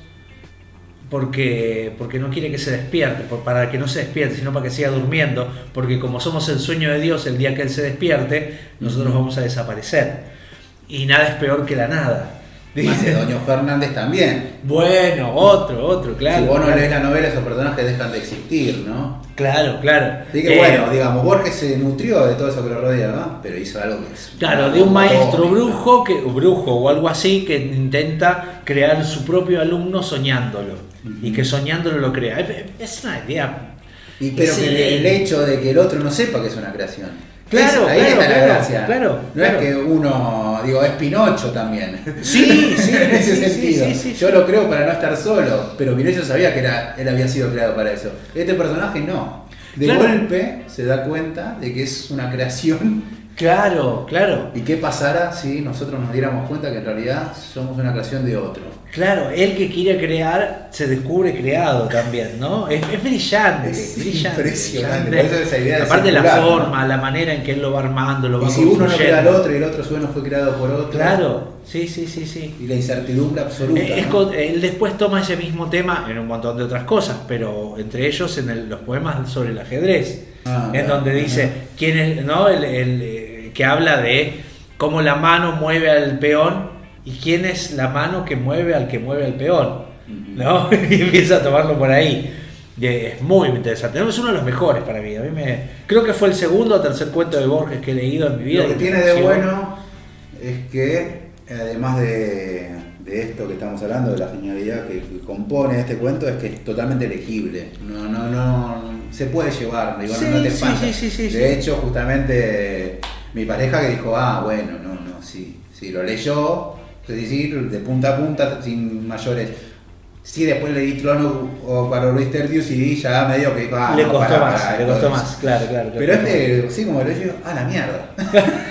porque, porque no quiere que se despierte, por- para que no se despierte, sino para que siga durmiendo, porque como somos el sueño de Dios, el día que Él se despierte, nosotros vamos a desaparecer. Y nada es peor que la nada. Dice. Macedonio Fernández también. Bueno, otro, otro, claro. si vos no claro. lees la novela, esos personajes dejan de existir, ¿no? Claro, claro. Así que Eh, bueno, digamos, Borges se nutrió de todo eso que lo rodea, ¿no? Pero hizo algo que es. Claro, de un maestro brujo, que, o brujo o algo así, que intenta crear su propio alumno soñándolo. Y que soñándolo lo crea. Es- una idea. Y pero que el hecho de que el otro no sepa que es una creación. Claro, ahí claro, está la claro, gracia. claro, no claro. es que uno, digo, es Pinocho también. Sí, *laughs* sí, en ese sí, sentido. sí, Yo lo creo para no estar solo, pero Pinocho sabía que era, él había sido creado para eso. Este personaje no. De golpe se da cuenta de que es una creación. Claro, claro. ¿Y qué pasara si nosotros nos diéramos cuenta que en realidad somos una creación de otro? Claro, el que quiere crear se descubre creado también, ¿no? Es, es brillante, Es brillante. impresionante, brillante. por eso esa idea de Aparte la circular, ¿no? forma, la manera en que él lo va armando, lo va Y si uno no crea al otro y el otro sueno fue creado por otro. Claro, sí, sí, sí, sí. Y la incertidumbre absoluta. Eh, es ¿no? con- él después toma ese mismo tema en un montón de otras cosas, pero entre ellos en el- los poemas sobre el ajedrez, Ah, en claro, donde dice quién es, ¿no? El, el, que habla de cómo la mano mueve al peón y quién es la mano que mueve al que mueve al peón, ¿no? *laughs* y empieza a tomarlo por ahí. Y es muy interesante. Es uno de los mejores para mí. A mí me, creo que fue el segundo o tercer cuento de Borges que he leído en mi vida. Lo que tiene de bueno es que, además de, de esto que estamos hablando, de la genialidad que, que compone este cuento, es que es totalmente legible. No, no, no, se puede llevar, digo, Sí, no te sí, sí, sí, sí, de hecho, justamente mi pareja que dijo, ah, bueno, no, no, sí, sí, lo leyó, es decir, de punta a punta, sin mayores. Sí, después leí Trono o para Luis Terdius y ya medio que ah, le no, costó pará, más, pará, le costó más, claro, claro. pero claro. este, sí, como lo digo, a la mierda. *laughs*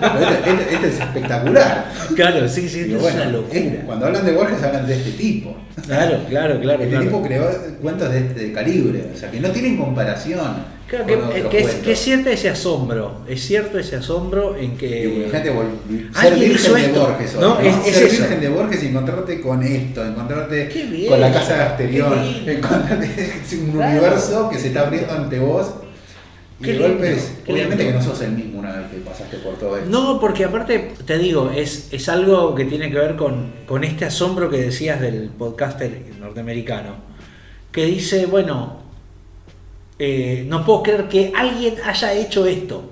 Este, este- este es espectacular. Claro, sí, sí, es una locura. es- cuando hablan de Borges hablan de este tipo. Claro, claro, claro. Este claro. tipo creó cuentos de este calibre, o sea, que no tienen comparación. Claro, que, otros que es, cuentos. que es cierto ese asombro, es cierto ese asombro en que... Gente ser virgen hizo de esto, Borges hoy, ¿no? ¿no? Es- es ser eso. virgen de Borges y encontrarte con esto, encontrarte bien, con la casa de Asterión, encontrarte *laughs* un Claro. universo que se está abriendo ante vos. Y Qué de lindo, golpe, es- qué obviamente que no sos el mismo una vez que pasaste por todo esto. No, porque aparte, te digo, es, es algo que tiene que ver con, con este asombro que decías del podcaster norteamericano, que dice, bueno, eh, no puedo creer que alguien haya hecho esto,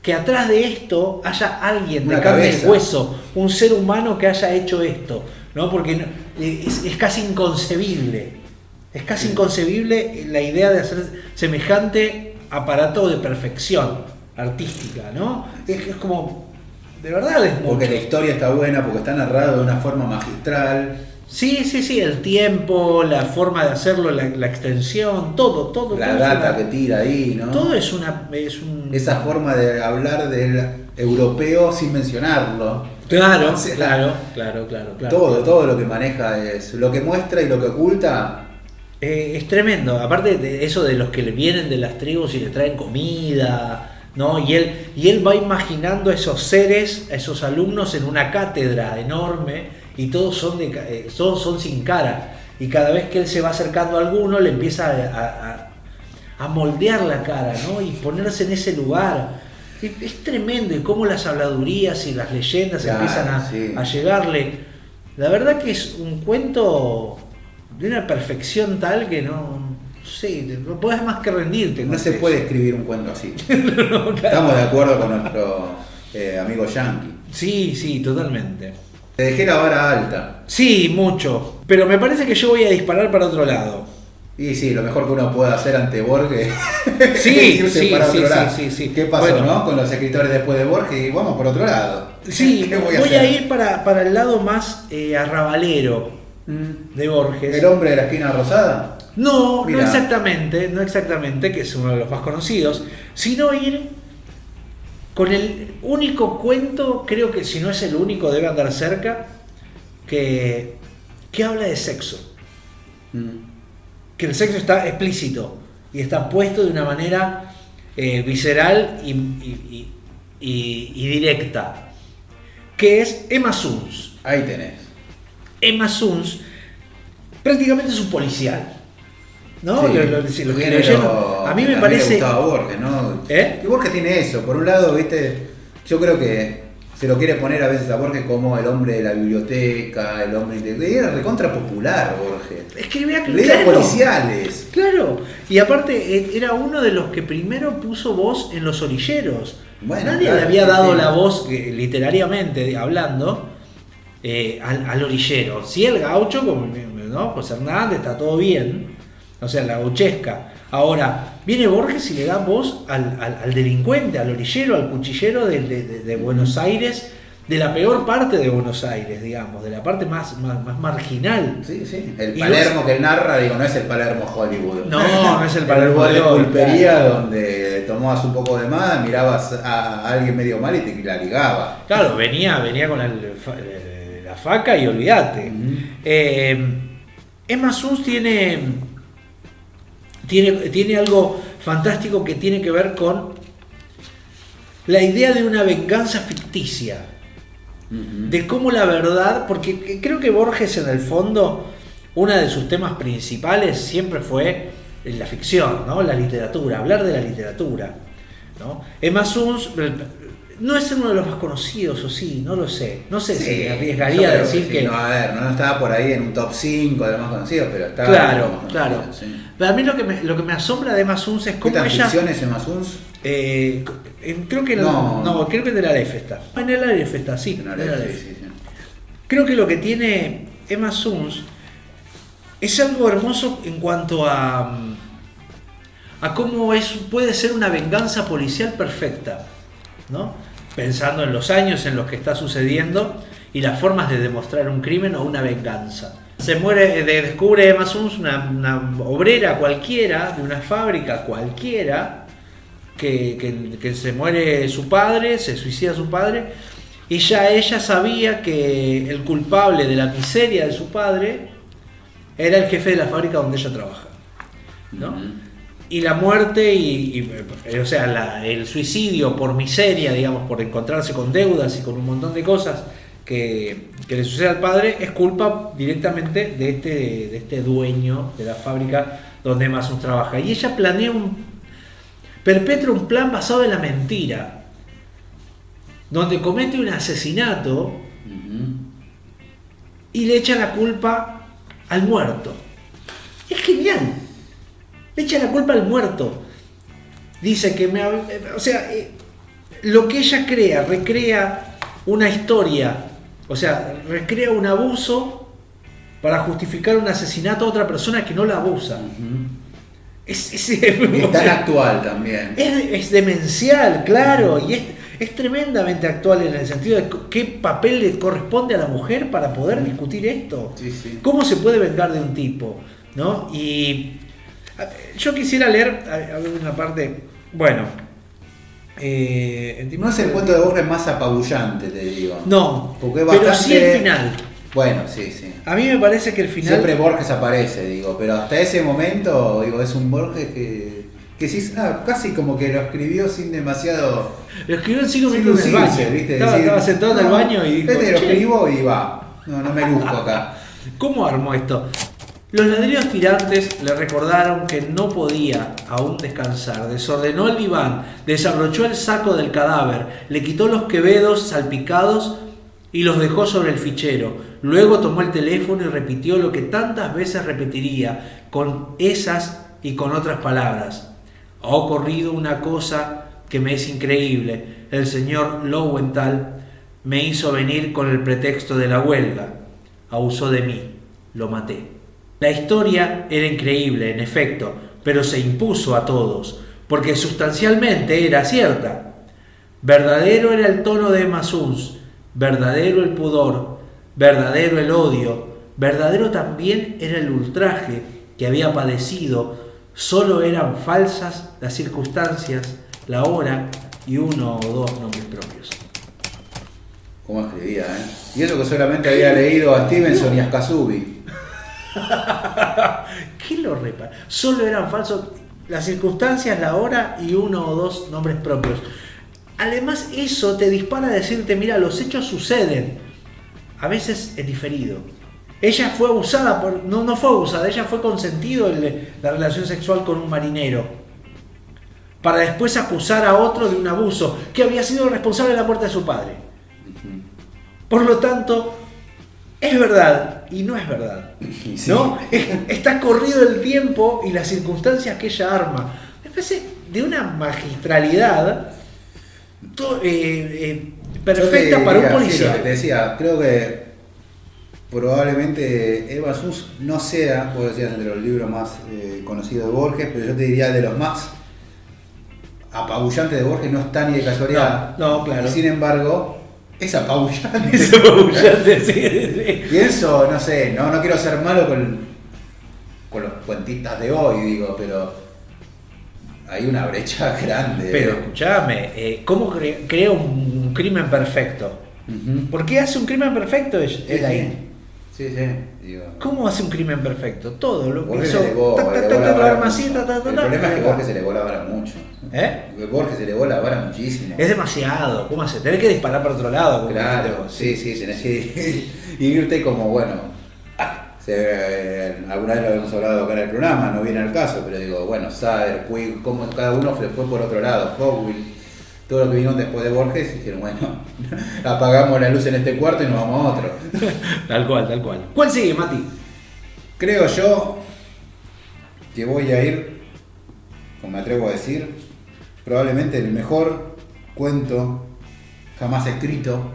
que atrás de esto haya alguien de Una carne y hueso, un ser humano que haya hecho esto, ¿no? Porque eh, es, es casi inconcebible. Es casi inconcebible la idea de hacer semejante aparato de perfección artística, ¿no? Es, es como, de verdad es Porque la historia está buena, porque está narrado de una forma magistral. Sí, sí, sí, el tiempo, la forma de hacerlo, la, la extensión, todo, todo. La todo data una- que tira ahí, ¿no? Todo es una. Es un... Esa forma de hablar del europeo sin mencionarlo. Claro, *laughs* O sea, claro, claro, claro, claro. Todo, todo lo que maneja es lo que muestra y lo que oculta. Eh, es tremendo. Aparte de eso de los que le vienen de las tribus y le traen comida, ¿no? Y él, y él va imaginando a esos seres, a esos alumnos en una cátedra enorme y todos son, de, ca- eh, todos son sin cara. Y cada vez que él se va acercando a alguno, le empieza a, a- a moldear la cara, ¿no? Y ponerse en ese lugar. Es, es tremendo y cómo las habladurías y las leyendas Claro, empiezan a, sí. a llegarle. La verdad que es un cuento de una perfección tal que no, no sé, no puedes más que rendirte. No se puede escribir un cuento así. *laughs* Estamos de acuerdo con nuestro eh, amigo Yankee. Sí, sí, totalmente. Te dejé la vara alta. Sí, mucho. Pero me parece que yo voy a disparar para otro lado. Y sí, lo mejor que uno puede hacer ante Borges *laughs* Sí, es sí, para sí, otro sí, lado. sí, sí. ¿Qué pasó, Bueno. no? Con los escritores después de Borges y vamos por otro lado. Sí, *laughs* ¿Qué voy, voy a ir para, para el lado más eh, arrabalero de Borges. ¿El hombre de la esquina rosada? No, no exactamente, no exactamente, que es uno de los más conocidos, sino ir con el único cuento, creo que si no es el único debe andar cerca, que, que habla de sexo. Mm. Que el sexo está explícito y está puesto de una manera eh, visceral y, y- y- y- y directa, que es Emma Suns. Ahí tenés. Emma Suns prácticamente es un policial. ¿No? Sí, Lo- lo- si que a mí me parece. Gustaba Borges, ¿no? ¿Eh? Y Borges tiene eso. Por un lado, viste, yo creo que se lo quiere poner a veces a Borges como el hombre de la biblioteca, el hombre. Y era recontra popular Borges. Escribía Leía claro. policiales. Claro, y aparte eh, era uno de los que primero puso voz en los orilleros. Bueno, Nadie claro, le había dado sí. la voz, eh, literariamente hablando, eh, al, al orillero. Sí, el gaucho, como ¿no? José Hernández, está todo bien, o sea, la gauchesca. Ahora, viene Borges y le da voz al, al- al delincuente, al orillero, al cuchillero de, de- de- de Buenos Aires, de la peor parte de Buenos Aires, digamos, de la parte más, más, más marginal. Sí, sí. El Palermo que él narra, digo, no es el Palermo Hollywood. No, no es el *laughs* Palermo de pulpería claro. donde tomabas un poco de más, mirabas a alguien medio mal y te la ligaba. Claro, venía, venía con el fa- eh, faca y olvídate. Eh, Emma Suns tiene, tiene, tiene algo fantástico que tiene que ver con la idea de una venganza ficticia. De cómo la verdad, porque que- creo que Borges en el fondo, uno de sus temas principales siempre fue la ficción, ¿no? la literatura, hablar de la literatura. ¿no? Emma Suns no es uno de los más conocidos, o sí, no lo sé. No sé si me yo arriesgaría a decir sí, que. No, a ver, no estaba por ahí en un top 5 de los más conocidos, pero estaba. Claro, en los claro. conocidos, sí. Pero a mí lo que me, lo que me asombra de Emma Suns es ¿Qué cómo ella. ficción es Emma Suns? eh, en- creo que en el- No. no, creo que en el Aleph está. En el Aleph está, sí. En el sí, Aleph. sí, sí. Creo que lo que tiene Emma Suns es algo hermoso en cuanto a, a cómo es, puede ser una venganza policial perfecta, ¿no? Pensando en los años en los que está sucediendo y las formas de demostrar un crimen o una venganza. Se muere, eh, de- descubre Emma Suns una, una obrera cualquiera, de una fábrica cualquiera, que se muere su padre, se suicida su padre, y ya ella sabía que el culpable de la miseria de su padre era el jefe de la fábrica donde ella trabaja. ¿no? Y la muerte, y, y, eh, o sea, la- el suicidio por miseria, digamos, por encontrarse con deudas y con un montón de cosas que, que le sucede al padre, es culpa directamente de este, de este dueño de la fábrica donde Masus trabaja. Y ella planea un, perpetra un plan basado en la mentira, donde comete un asesinato y le echa la culpa al muerto. Es genial. Le echa la culpa al muerto. Dice que me... hab- O sea, eh, lo que ella crea, recrea una historia, o sea, recrea un abuso para justificar un asesinato a otra persona que no la abusa. Es, es- Y es tan actual también. es- es demencial, claro, y es, es tremendamente actual en el sentido de qué papel le corresponde a la mujer para poder discutir esto. Sí, sí. ¿Cómo se puede vengar de un tipo? ¿No? Y yo quisiera leer a- a ver una parte, bueno, eh, No es el cuento de Borges más apabullante, te digo. no, Porque es pero bastante- sí el final. Bueno, sí, sí. A mí me parece que el final... Siempre Borges aparece, digo, pero hasta ese momento, digo, es un Borges que, que sí, ah, casi como que lo escribió sin demasiado. Lo escribió en cinco sin minutos en el lucirse, baño. ¿viste? Estaba, Decir, estaba sentado en el baño y dijo, Este lo "Che, escribo y va. No, no me luzco acá. *laughs* ¿Cómo armó esto? Los ladrillos tirantes le recordaron que no podía aún descansar. Desordenó el diván, desabrochó el saco del cadáver, le quitó los quevedos salpicados y los dejó sobre el fichero. Luego tomó el teléfono y repitió lo que tantas veces repetiría, con esas y con otras palabras. Ha ocurrido una cosa que me es increíble. El señor Lowenthal me hizo venir con el pretexto de la huelga. Abusó de mí. Lo maté. La historia era increíble, en efecto, pero se impuso a todos, porque sustancialmente era cierta. Verdadero era el tono de Emma Suns, verdadero el pudor, verdadero el odio, verdadero también era el ultraje que había padecido, solo eran falsas las circunstancias, la hora y uno o dos nombres propios. ¿Cómo escribía, eh? Y eso que solamente había leído a Stevenson y a Skazubi. *laughs* ¿Qué lo repara? Solo eran falsos las circunstancias, la hora y uno o dos nombres propios. Además, eso te dispara a decirte, mira, los hechos suceden. A veces es diferido. Ella fue abusada, por, no, no fue abusada, ella fue consentido en la relación sexual con un marinero. Para después acusar a otro de un abuso, que había sido el responsable de la muerte de su padre. Por lo tanto, es verdad y no es verdad. *laughs* Sí. ¿No? Está corrido el tiempo y las circunstancias que ella arma. Me parece de una magistralidad to- eh, eh, perfecta te para un sí, policía. te decía, creo que probablemente Eva Sus no sea, vos decías, entre los libros más eh, conocidos de Borges, pero yo te diría de los más apabullantes de Borges, no está ni de casualidad. No, no, claro. Sin embargo, es apabullante. *laughs* Es apabullante, sí, sí. Pienso, no sé, no, no quiero ser malo con, con los cuentistas de hoy, digo, pero hay una brecha *laughs* grande. Pero escúchame, eh, ¿cómo cre- crea un, un crimen perfecto? Ujú. ¿Por qué hace un crimen perfecto él ahí? Sí, sí. Digo, ¿Cómo hace un crimen perfecto? Todo lo que hizo. El problema es que. Borges se elevó la vara mucho. ¿Eh? Borges se elevó la vara muchísimo. Es demasiado. ¿Cómo hace? Tenés que disparar para otro lado. Claro, sí, sí, tenés que *laughs* irte como, bueno, se- eh, alguna vez lo habíamos hablado acá en el programa, no viene al caso, pero digo, bueno, Sader, Puig, como cada uno fue por otro lado, Fogwill, todo lo que vino después de Borges, dijeron, bueno, *laughs* apagamos la luz en este cuarto y nos vamos a otro. *laughs* Tal cual, tal cual. ¿Cuál sigue, Mati? Creo yo que voy a ir, como me atrevo a decir, probablemente el mejor cuento jamás escrito,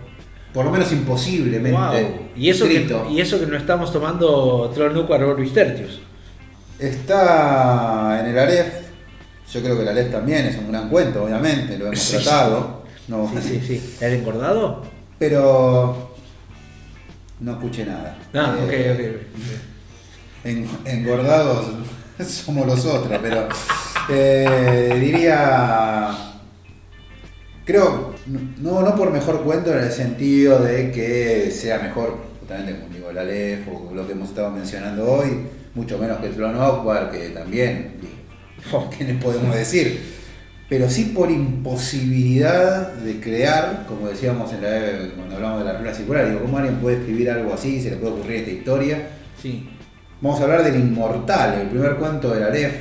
por lo menos imposiblemente Wow. Y eso, que, escrito. y eso que no estamos tomando Tronuquar Orbis Tertius. Está en el Aleph, yo creo que el Aleph también es un gran cuento, obviamente, lo hemos Sí, tratado, no, Sí, sí, sí. ¿El engordado? pero no escuché nada. Ah, Eh, ok, ok. en- engordados *laughs* somos los otros, pero eh, diría, creo, no, no por mejor cuento en el sentido de que sea mejor, justamente como digo, el Aleph o lo que hemos estado mencionando hoy, mucho menos que el Hawkward, que también, *laughs* ¿qué les podemos decir? Pero sí por imposibilidad de crear, como decíamos en la, cuando hablamos de la regla circular, digo, ¿cómo alguien puede escribir algo así? ¿Se le puede ocurrir esta historia? Sí. Vamos a hablar del Inmortal, el primer cuento del Aleph.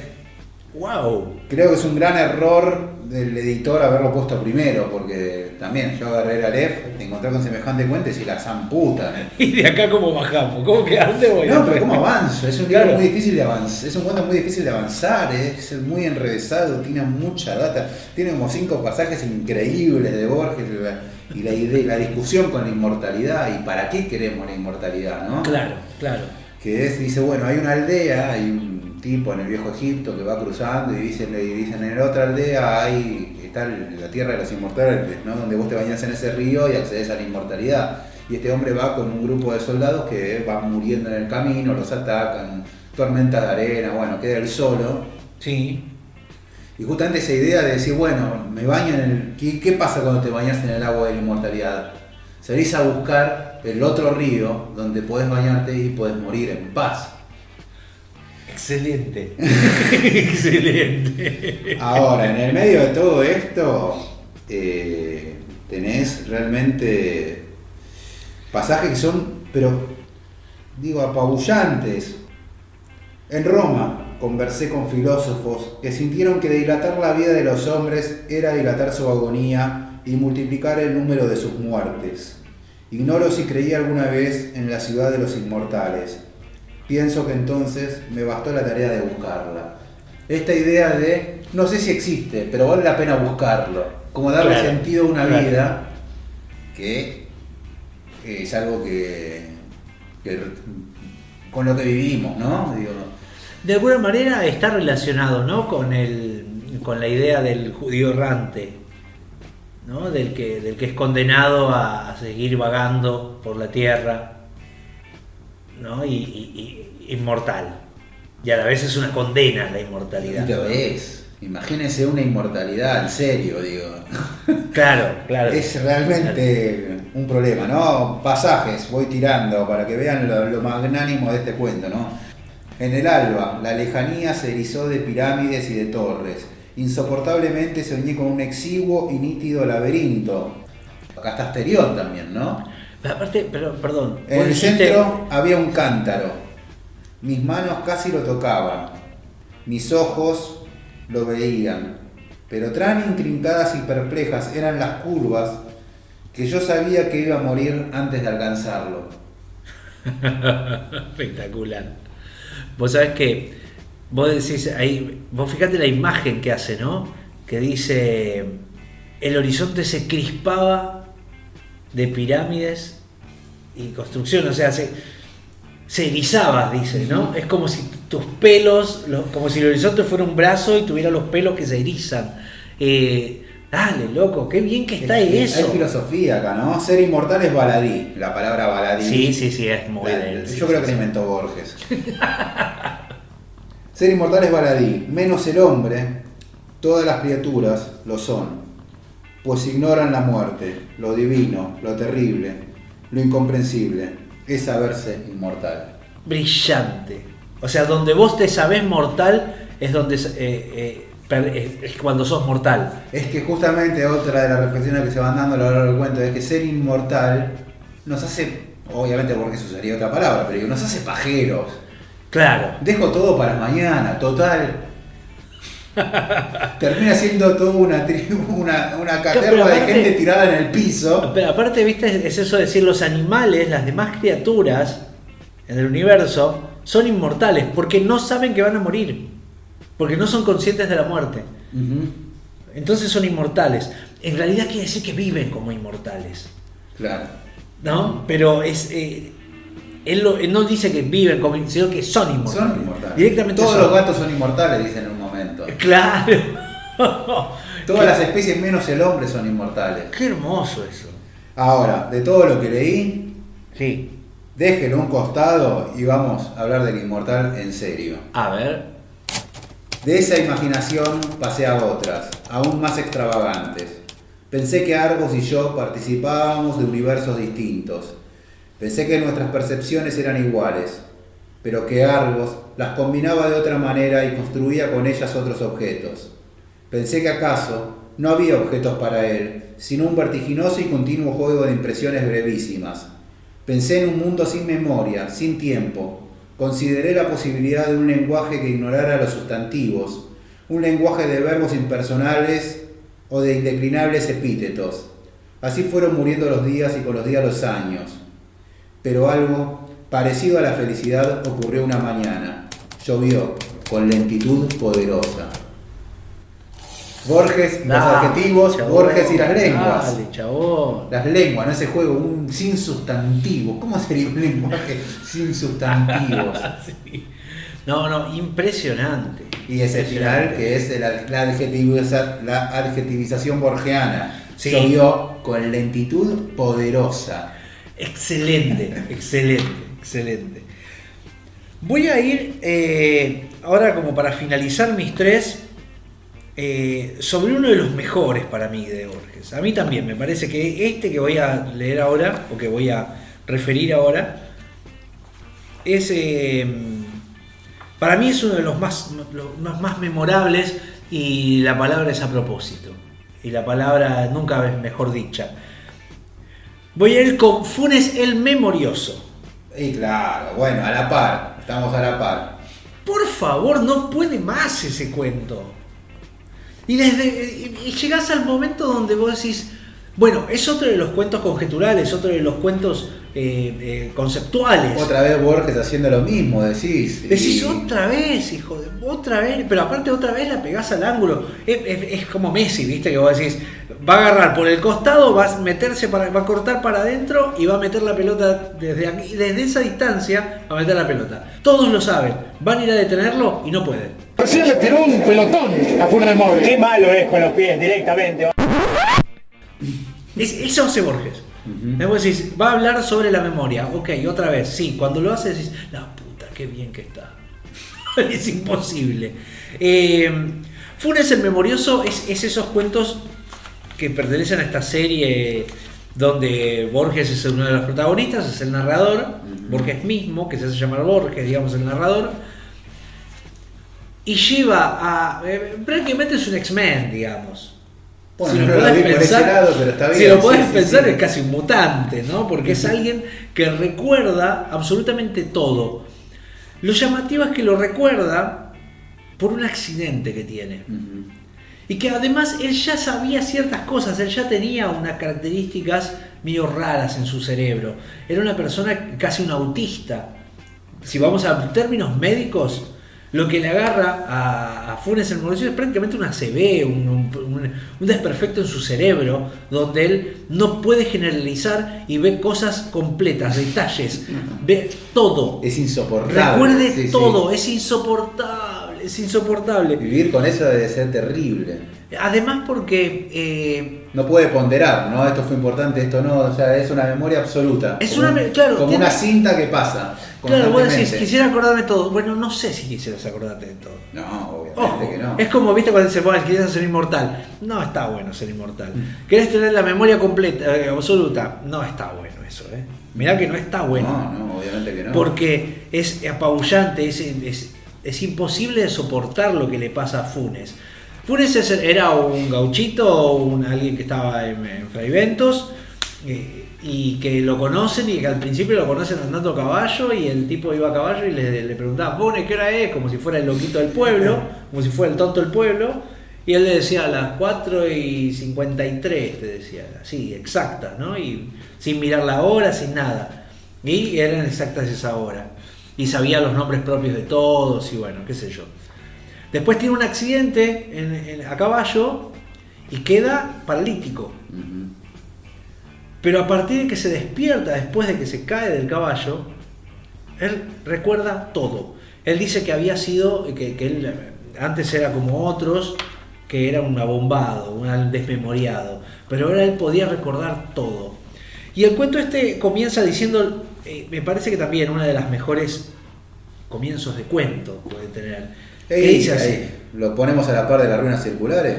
¡Wow! Creo que es un gran error del editor haberlo puesto primero, porque también yo agarré el Aleph, te encontré con semejante cuento y si la zamputa. *laughs* ¿Y de acá cómo bajamos? ¿Cómo que dónde voy? No, pero ¿cómo avanzo? Es un libro Claro. muy difícil de avanzar, es un cuento muy difícil de avanzar, es muy enrevesado, tiene mucha data, tiene como cinco pasajes increíbles de Borges la- y la, idea, la discusión con la inmortalidad y para qué queremos la inmortalidad, ¿no? Claro, claro. que es, dice, bueno, hay una aldea, hay un tipo en el viejo Egipto que va cruzando y dicen, y dicen en otra aldea hay, está la tierra de los inmortales, ¿no? donde vos te bañas en ese río y accedes a la inmortalidad. Y este hombre va con un grupo de soldados que van muriendo en el camino, los atacan, tormenta de arena, bueno, queda él solo. Sí. Y justamente esa idea de decir, bueno, me baño en el... ¿Qué, qué pasa cuando te bañas en el agua de la inmortalidad? Salís a buscar el otro río donde podés bañarte y podés morir en paz. Excelente. *laughs* Excelente. Ahora, en el medio de todo esto, eh, tenés realmente pasajes que son, pero digo, apabullantes. En Roma conversé con filósofos que sintieron que dilatar la vida de los hombres era dilatar su agonía y multiplicar el número de sus muertes. Ignoro si creí alguna vez en la ciudad de los inmortales. Pienso que entonces me bastó la tarea de buscarla. Esta idea de, no sé si existe, pero vale la pena buscarlo. Como darle Claro, sentido a una claro. vida que es algo que, que con lo que vivimos, ¿no? Digo, De alguna manera está relacionado, ¿no? Con el, con la idea del judío errante, ¿no? Del que, del que es condenado a, a seguir vagando por la tierra, ¿no? Y, y- y- inmortal. Y a la vez es una condena la inmortalidad. y lo es. Imagínense una inmortalidad, en serio, digo. *laughs* Claro, claro. Es realmente un problema, ¿no? Pasajes, voy tirando para que vean lo, lo magnánimo de este cuento, ¿no? En el alba, la lejanía se erizó de pirámides y de torres. Insoportablemente soñé con un exiguo y nítido laberinto. Acá está Asterión también, ¿no? Aparte, pero, perdón. En el dijiste- centro había un cántaro. Mis manos casi lo tocaban. Mis ojos lo veían. Pero tan intrincadas y perplejas eran las curvas que yo sabía que iba a morir antes de alcanzarlo. *laughs* Espectacular. Vos sabés que vos decís ahí, vos fíjate la imagen que hace, ¿no? Que dice el horizonte se crispaba de pirámides y construcción, o sea, se, se erizaba, dice, ¿no? Es como si tus pelos, lo- como si el horizonte fuera un brazo y tuviera los pelos que se erizan. Eh, dale, loco, qué bien que está Hay eso. filosofía acá, ¿no? Ser inmortal es baladí, la palabra baladí. Sí, sí, sí, es muy La- sí, Yo creo sí, que la inventó Borges. *laughs* Ser inmortal es baladí, menos el hombre, todas las criaturas lo son, pues ignoran la muerte, lo divino, lo terrible, lo incomprensible, es saberse inmortal. brillante. O sea, donde vos te sabés mortal es donde eh, eh, es, cuando sos mortal. Es que justamente otra de las reflexiones que se van dando a lo largo del cuento es que ser inmortal nos hace, obviamente porque eso sería otra palabra, pero nos hace pajeros. Claro. Dejo todo para mañana, total. *laughs* Termina siendo toda una, una, una caterva de gente tirada en el piso. Pero aparte, viste, es eso de decir los animales, las demás criaturas en el universo son inmortales porque no saben que van a morir. Porque no son conscientes de la muerte. Entonces son inmortales. En realidad quiere decir que viven como inmortales. Claro. ¿No? Pero es. eh, él, lo- él no dice que viven como sino que son inmortales. Son inmortales. Directamente Todos son. los gatos son inmortales, dicen en un. *laughs* Claro. Todas las especies menos el hombre son inmortales. Qué hermoso eso. Ahora, de todo lo que leí, Sí. déjenlo un costado y vamos a hablar del inmortal en serio. A ver. De esa imaginación pasé a otras, aún más extravagantes. Pensé que Argos y yo participábamos de universos distintos. Pensé que nuestras percepciones eran iguales, pero que Argos las combinaba de otra manera y construía con ellas otros objetos. Pensé que acaso no había objetos para él, sino un vertiginoso y continuo juego de impresiones brevísimas. Pensé en un mundo sin memoria, sin tiempo. Consideré la posibilidad de un lenguaje que ignorara los sustantivos, un lenguaje de verbos impersonales o de indeclinables epítetos. Así fueron muriendo los días y con los días los años. Pero algo parecido a la felicidad ocurrió una mañana. Llovió con lentitud poderosa. Borges, los adjetivos, chabón, Borges y las lenguas. Dale, chabón. Las lenguas, no ese juego, un sin sustantivo. ¿Cómo sería un lenguaje sin sustantivos? *laughs* Sí. No, no, impresionante. Y ese final que es la, adjetiviza- la adjetivización borgiana. Sí. Llovió con lentitud poderosa. Excelente, excelente, excelente. Voy a ir eh, ahora como para finalizar mis tres eh, sobre uno de los mejores para mí de Borges. A mí también, me parece que este que voy a leer ahora, o que voy a referir ahora, es... eh, para mí es uno de los más, los más memorables y la palabra es a propósito. Y la palabra nunca es mejor dicha. Voy a ir con Funes el Memorioso. Y claro, bueno, a la par. Estamos a la par. Por favor, no puede más ese cuento. Y, desde, y, llegás al momento donde vos decís, bueno, es otro de los cuentos conjeturales, otro de los cuentos eh, eh, conceptuales. Otra vez Borges haciendo lo mismo, decís. Decís otra vez, hijo de otra vez, pero aparte otra vez la pegás al ángulo. Es, es- es como Messi, viste, que vos decís, va a agarrar por el costado, va a meterse para, va a cortar para adentro y va a meter la pelota desde aquí, desde esa distancia va a meter la pelota. Todos lo saben, van a ir a detenerlo y no pueden. Recién le tiró un pelotón a Funes. Qué malo es con los pies directamente. Es, eso hace Borges. Es Vos decís, va a hablar sobre la memoria. Ok, otra vez, sí. Cuando lo hace decís, la puta, qué bien que está. *laughs* es imposible. Eh, Funes el Memorioso es, es esos cuentos que pertenecen a esta serie donde Borges es uno de los protagonistas, es el narrador, Borges mismo, que se hace llamar Borges, digamos, el narrador, y lleva a... eh, prácticamente es un X-Men, digamos. Bueno, Si lo no podés vi por ese lado, pero está si bien, lo sí, podés sí, pensar sí. es casi un mutante, ¿no? Porque es alguien que recuerda absolutamente todo. Lo llamativo es que lo recuerda por un accidente que tiene. Y que además él ya sabía ciertas cosas, él ya tenía unas características medio raras en su cerebro. Era una persona casi un autista. Si vamos a términos médicos, lo que le agarra a, a Funes el Mauricio es prácticamente un ACV, un, un- un desperfecto en su cerebro, donde él no puede generalizar y ve cosas completas, detalles, ve todo. Es insoportable. Recuerde Sí, sí. todo, es insoportable, es insoportable. Vivir con eso debe ser terrible. Además porque eh, No puede ponderar, ¿no? Esto fue importante, esto no. O sea, es una memoria absoluta. Es Como una claro, Como tiene- una cinta que pasa. Claro, vos decís, quisiera acordarme de todo. Bueno, no sé si quisieras acordarte de todo. No, obviamente Ojo, que no. es como, viste, cuando se pone, quieres ser inmortal. No está bueno ser inmortal. Mm. ¿Querés tener la memoria completa, eh, absoluta? No está bueno eso, ¿eh? Mirá que no está bueno. No, no, obviamente que no. Porque es apabullante, es, es- es imposible de soportar lo que le pasa a Funes. Funes es- era un gauchito, un, alguien que estaba en, en Fraiventos eh, y que lo conocen y que al principio lo conocen andando a caballo y el tipo iba a caballo y le, le preguntaba, ¿qué hora es? Como si fuera el loquito del pueblo, *laughs* como si fuera el tonto del pueblo. Y él le decía a las 4 y 53, te decía, así, exacta, ¿no? Y sin mirar la hora, sin nada. Y eran exactas esa hora. Y sabía los nombres propios de todos y bueno, qué sé yo. Después tiene un accidente en- en- a caballo y queda paralítico. Pero a partir de que se despierta después de que se cae del caballo, él recuerda todo. Él dice que había sido, que, que él antes era como otros, que era un abombado, un desmemoriado, pero ahora él podía recordar todo. Y el cuento este comienza diciendo, eh, me parece que también una de las mejores comienzos de cuento puede tener. Ey, dice así, ¿Lo ponemos a la par de las ruinas circulares?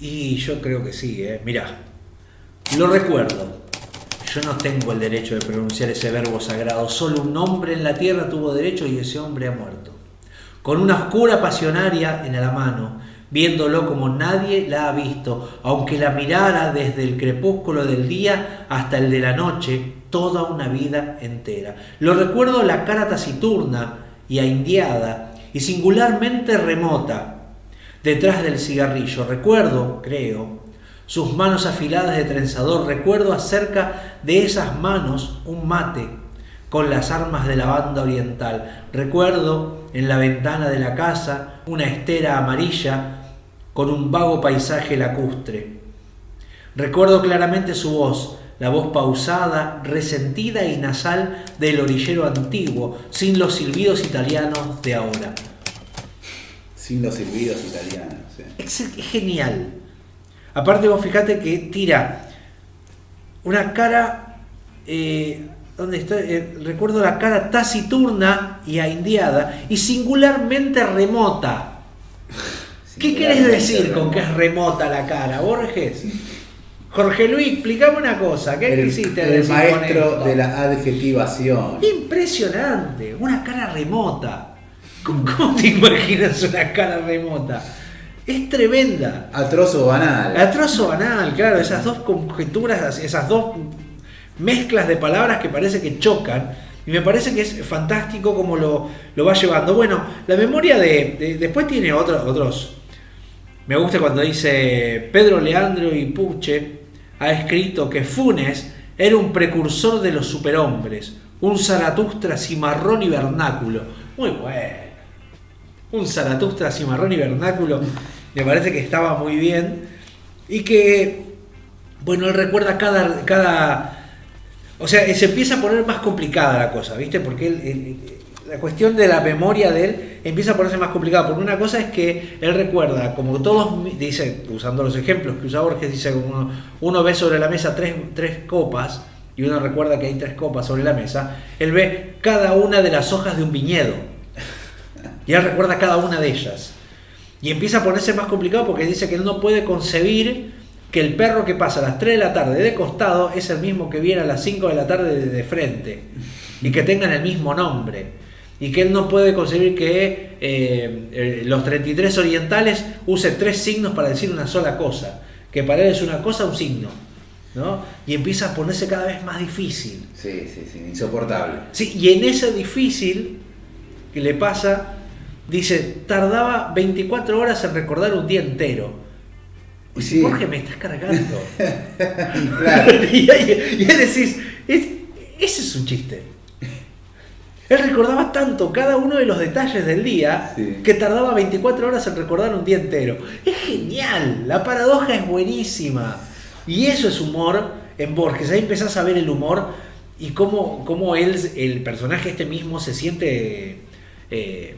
y yo creo que sí, eh. mirá, lo recuerdo. Yo no tengo el derecho de pronunciar ese verbo sagrado. Solo un hombre en la tierra tuvo derecho y ese hombre ha muerto. Con una oscura pasionaria en la mano, viéndolo como nadie la ha visto, aunque la mirara desde el crepúsculo del día hasta el de la noche, toda una vida entera. Lo recuerdo la cara taciturna y aindiada y singularmente remota, detrás del cigarrillo. Recuerdo, creo, sus manos afiladas de trenzador. Recuerdo acerca de esas manos un mate con las armas de la banda oriental. Recuerdo en la ventana de la casa una estera amarilla con un vago paisaje lacustre. Recuerdo claramente su voz, la voz pausada, resentida y nasal del orillero antiguo, sin los silbidos italianos de ahora. Sin los silbidos italianos. es genial. Aparte vos fijate que tira una cara, eh, ¿dónde está? Eh, recuerdo la cara taciturna y aindiada y singularmente remota. *laughs* ¿Qué querés decir con que es remota la cara, Borges? Jorge Luis, explícame una cosa, ¿qué El, quisiste el decir con maestro de la adjetivación. Impresionante, una cara remota. ¿Cómo, cómo te imaginas una cara remota? Es tremenda. Atroz o banal. Atroz o banal, claro, esas dos conjeturas, esas dos mezclas de palabras que parece que chocan. Y me parece que es fantástico como lo, lo va llevando. Bueno, la memoria de. de- después tiene otro- otros. Me gusta cuando dice Pedro Leandro y Puche ha escrito que Funes era un precursor de los superhombres, un Zaratustra cimarrón y vernáculo. Muy bueno. Un Zaratustra cimarrón y vernáculo. Me parece que estaba muy bien. Y que, bueno, él recuerda cada, cada o sea, se empieza a poner más complicada la cosa, ¿viste? Porque él- la cuestión de la memoria de él empieza a ponerse más complicada. Porque una cosa es que él recuerda, como todos, dice, usando los ejemplos que usa Borges, dice, uno, uno ve sobre la mesa tres, tres copas y uno recuerda que hay tres copas sobre la mesa, él ve cada una de las hojas de un viñedo. Y él recuerda cada una de ellas. Y empieza a ponerse más complicado porque dice que él no puede concebir que el perro que pasa a las 3 de la tarde de costado es el mismo que viene a las 5 de la tarde de, frente. Y que tengan el mismo nombre. Y que él no puede concebir que eh, eh, los 33 orientales usen tres signos para decir una sola cosa. Que para él es una cosa, un signo. ¿no? Y empieza a ponerse cada vez más difícil. Sí, sí, sí, insoportable. Sí, y en ese difícil que le pasa, dice, tardaba 24 horas en recordar un día entero. Sí. Jorge, me estás cargando. *laughs* Claro. *laughs* y, y decís, "Es- ese es un chiste. Él recordaba tanto cada uno de los detalles del día Sí. que tardaba 24 horas en recordar un día entero. Es genial, la paradoja es buenísima. Y eso es humor en Borges. Ahí empezás a ver el humor y cómo, cómo él, el personaje este mismo se siente eh,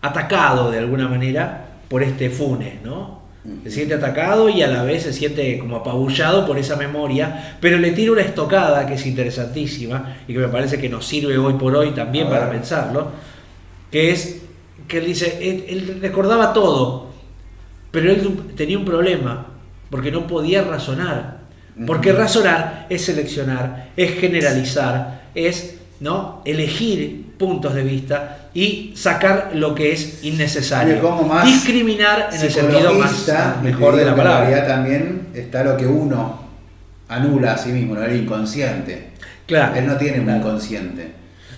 atacado de alguna manera por este Funes, ¿no? Se siente atacado y a la vez se siente como apabullado por esa memoria, pero le tira una estocada que es interesantísima y que me parece que nos sirve hoy por hoy también para pensarlo, que es que él dice, él, él recordaba todo, pero él tenía un problema, porque no podía razonar. Porque razonar es seleccionar, es generalizar, es ¿no? elegir puntos de vista y sacar lo que es innecesario. Más Discriminar en el sentido más mejor de la palabra. también está lo que uno anula a sí mismo, ¿no? el inconsciente. Claro. Él no tiene un inconsciente.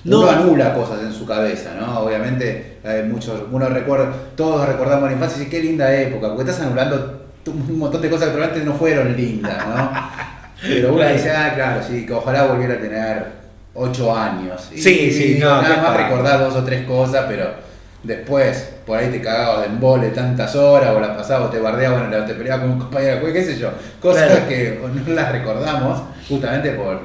No. Uno anula cosas en su cabeza, ¿no? Obviamente, hay muchos, uno recuerda, todos recordamos la infancia y qué linda época, porque estás anulando un montón de cosas que probablemente no fueron lindas, ¿no? *laughs* Pero uno dice, ah, claro, sí, que ojalá volviera a tener 8 años. Y, Sí, sí, no, nada más recordar dos o tres cosas, pero después por ahí te cagabas de embole tantas horas, o la pasabas, o te bardeabas, bueno, te peleabas con un compañero, qué sé yo. Cosas Claro. que *laughs* no las recordamos justamente por,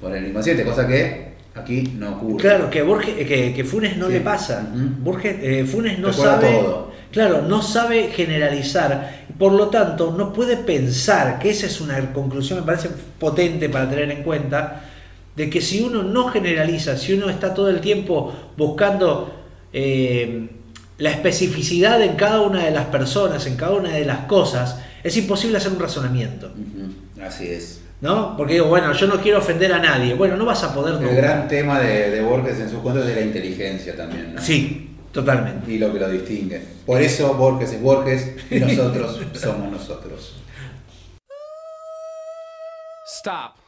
por el inconsciente, cosa que aquí no ocurre. Claro, que, Borges, que, que Funes no Sí. le pasa. Ujú. Borges, eh, Funes no Recuerda sabe. todo. Claro, no sabe generalizar. Por lo tanto, no puede pensar, que esa es una conclusión, me parece potente para tener en cuenta, de que si uno no generaliza, si uno está todo el tiempo buscando eh, la especificidad en cada una de las personas, en cada una de las cosas, es imposible hacer un razonamiento. Así es. ¿No? Porque digo, bueno, yo no quiero ofender a nadie. Bueno, no vas a poder El nunca. gran tema de, de Borges en sus cuentos es de la inteligencia también, ¿no? Sí, totalmente. Y lo que lo distingue. Por eso Borges es Borges y nosotros *laughs* somos nosotros. Stop.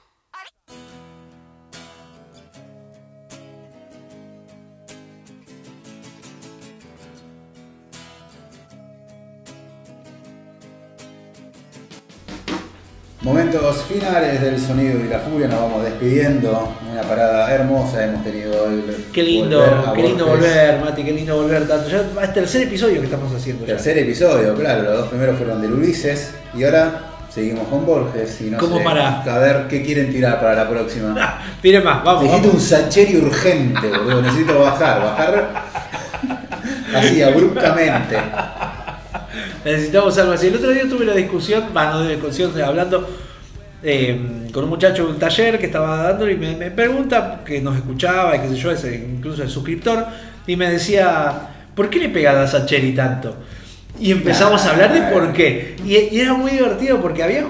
Momentos finales del sonido y la furia, nos vamos despidiendo. Una parada hermosa hemos tenido hoy. Qué lindo, Volver qué lindo Borges. volver, Mati, qué lindo volver tanto. Ya es el tercer episodio que estamos haciendo. ya. Tercer episodio, claro, los dos primeros fueron del Ulises y ahora seguimos con Borges y no ¿Cómo sé, para? a ver qué quieren tirar para la próxima. *laughs* Tire más, vamos. Necesito vamos. un Sacheri urgente, boludo, necesito bajar, bajar *laughs* así abruptamente. Necesitamos algo así. El otro día tuve la discusión, bueno, no de discusión, hablando eh, con un muchacho de un taller que estaba dando y me, me pregunta, que nos escuchaba y qué sé yo, es incluso el suscriptor, y me decía, ¿por qué le pegan a Sacheri tanto? Y empezamos a hablar de por qué. Y, y era muy divertido porque había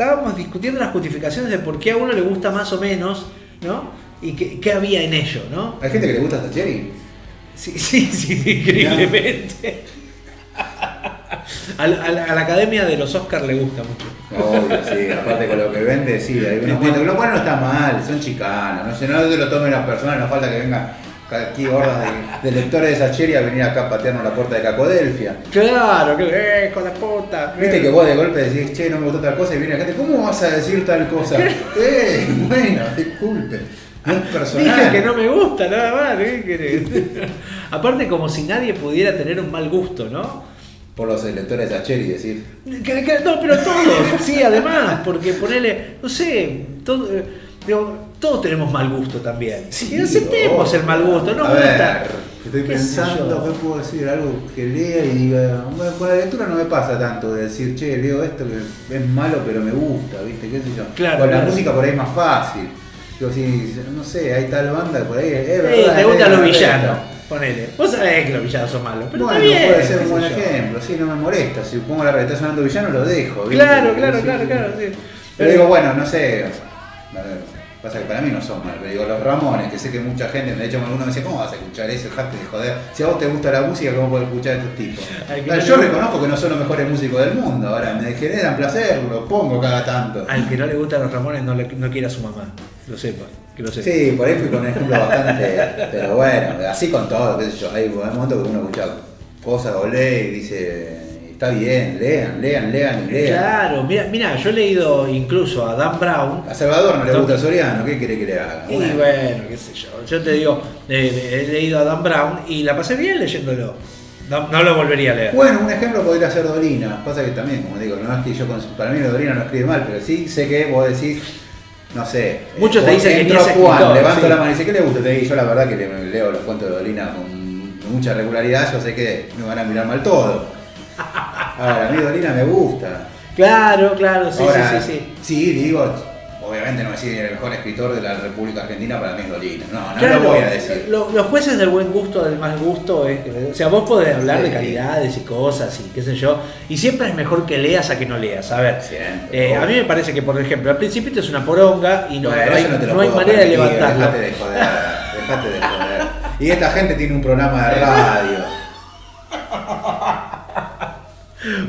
estábamos discutiendo las justificaciones de por qué a uno le gusta más o menos, ¿no? Y qué, qué había en ello, ¿no? ¿Hay gente que le gusta Sacheri? Sí, sí, sí, increíblemente. A la, a la- a la academia de los Oscars le gusta mucho. Obvio, sí, aparte con lo que vende, sí, hay unos cuantos, lo cual no está mal, son chicanos, no sé, no se lo tomen las personas, no falta que vengan aquí hordas de, de lectores de Sacheri a venir acá a patearnos la puerta de Cacodelfia. Claro, que eh, con la puta. Viste que vos de golpe decís, che, no me gustó tal cosa y viene la gente, ¿cómo vas a decir tal cosa? eh, bueno, disculpe, no es personal. Dije que no me gusta, nada más. ¿qué querés? *laughs* Aparte, como si nadie pudiera tener un mal gusto, ¿no? Por los lectores de Sacheri decir, Que- que- no, pero todos, sí, además, porque ponerle, no sé, todo, eh, digo, todos tenemos mal gusto también. Sí, y aceptemos obvio. el mal gusto, no a gusta. ver, estoy pensando. ¿qué puedo decir? Algo que lea y diga, bueno, con la lectura no me pasa tanto de decir, che, leo esto que es malo pero me gusta, ¿viste? ¿Qué sé yo? Claro, con la claro. música por ahí es más fácil. Digo, si, no sé, hay tal banda por ahí, es verdad. te es gustan los villanos, ponele. Vos sabés que los villanos son malos, pero bueno, bien. puede ser un buen ejemplo, sí, no me molesta. Si pongo la está sonando villano, lo dejo. ¿viste? Claro, claro, Sí, claro, claro. sí. Pero digo, bueno, no sé. Pasa que para mí no son mal, pero digo, los Ramones, que sé que mucha gente, de hecho alguno me dice, ¿cómo vas a escuchar eso? Dejate de joder. Si a vos te gusta la música, ¿cómo puedes escuchar a estos tipos? *laughs* Ay, Claro, yo reconozco que no son los mejores músicos del mundo, ahora me generan placer, lo pongo cada tanto. Al que no le gustan los Ramones no, le, no quiere a su mamá, lo sepa, que. Sí, por ahí fui con un ejemplo bastante, pero bueno, así con todo, qué sé yo, hay momentos que uno escucha cosas o lee y dice, está bien, lean, lean, lean y lean. Claro, mira, mira, yo he leído incluso a Dan Brown. A Salvador no le gusta Soriano, ¿qué quiere que le haga? Y Bueno. bueno, qué sé yo. Yo te digo, eh, he leído a Dan Brown y la pasé bien leyéndolo. No, no lo volvería a leer. Bueno, un ejemplo podría ser Dolina. Pasa que también, como digo, no es que yo, para mí Dolina no escribe mal, pero sí sé que vos decís, no sé. Muchos eh, te dicen que entro ni es Juan, levanto sí. la mano y dice, ¿qué le gusta? Te digo, yo la verdad que le- leo los cuentos de Dolina con mucha regularidad, yo sé que me van a mirar mal todo. *laughs* Ahora, a mí Dolina me gusta. Claro, claro, sí, Ahora, sí, sí, sí. sí, digo, obviamente no decir el mejor escritor de la República Argentina para mí es Dolina. No, no Claro, lo voy a decir. lo- los jueces del buen gusto, del mal gusto, es o sea, vos podés hablar de calidades y cosas y qué sé yo, y siempre es mejor que leas a que no leas. A ver, Siempre, eh, a mí me parece que, por ejemplo, al principio es una poronga y no, Bueno, hay, no hay manera de levantarlo. Dejate de joder, dejate de joder. Y esta gente tiene un programa de *laughs* radio.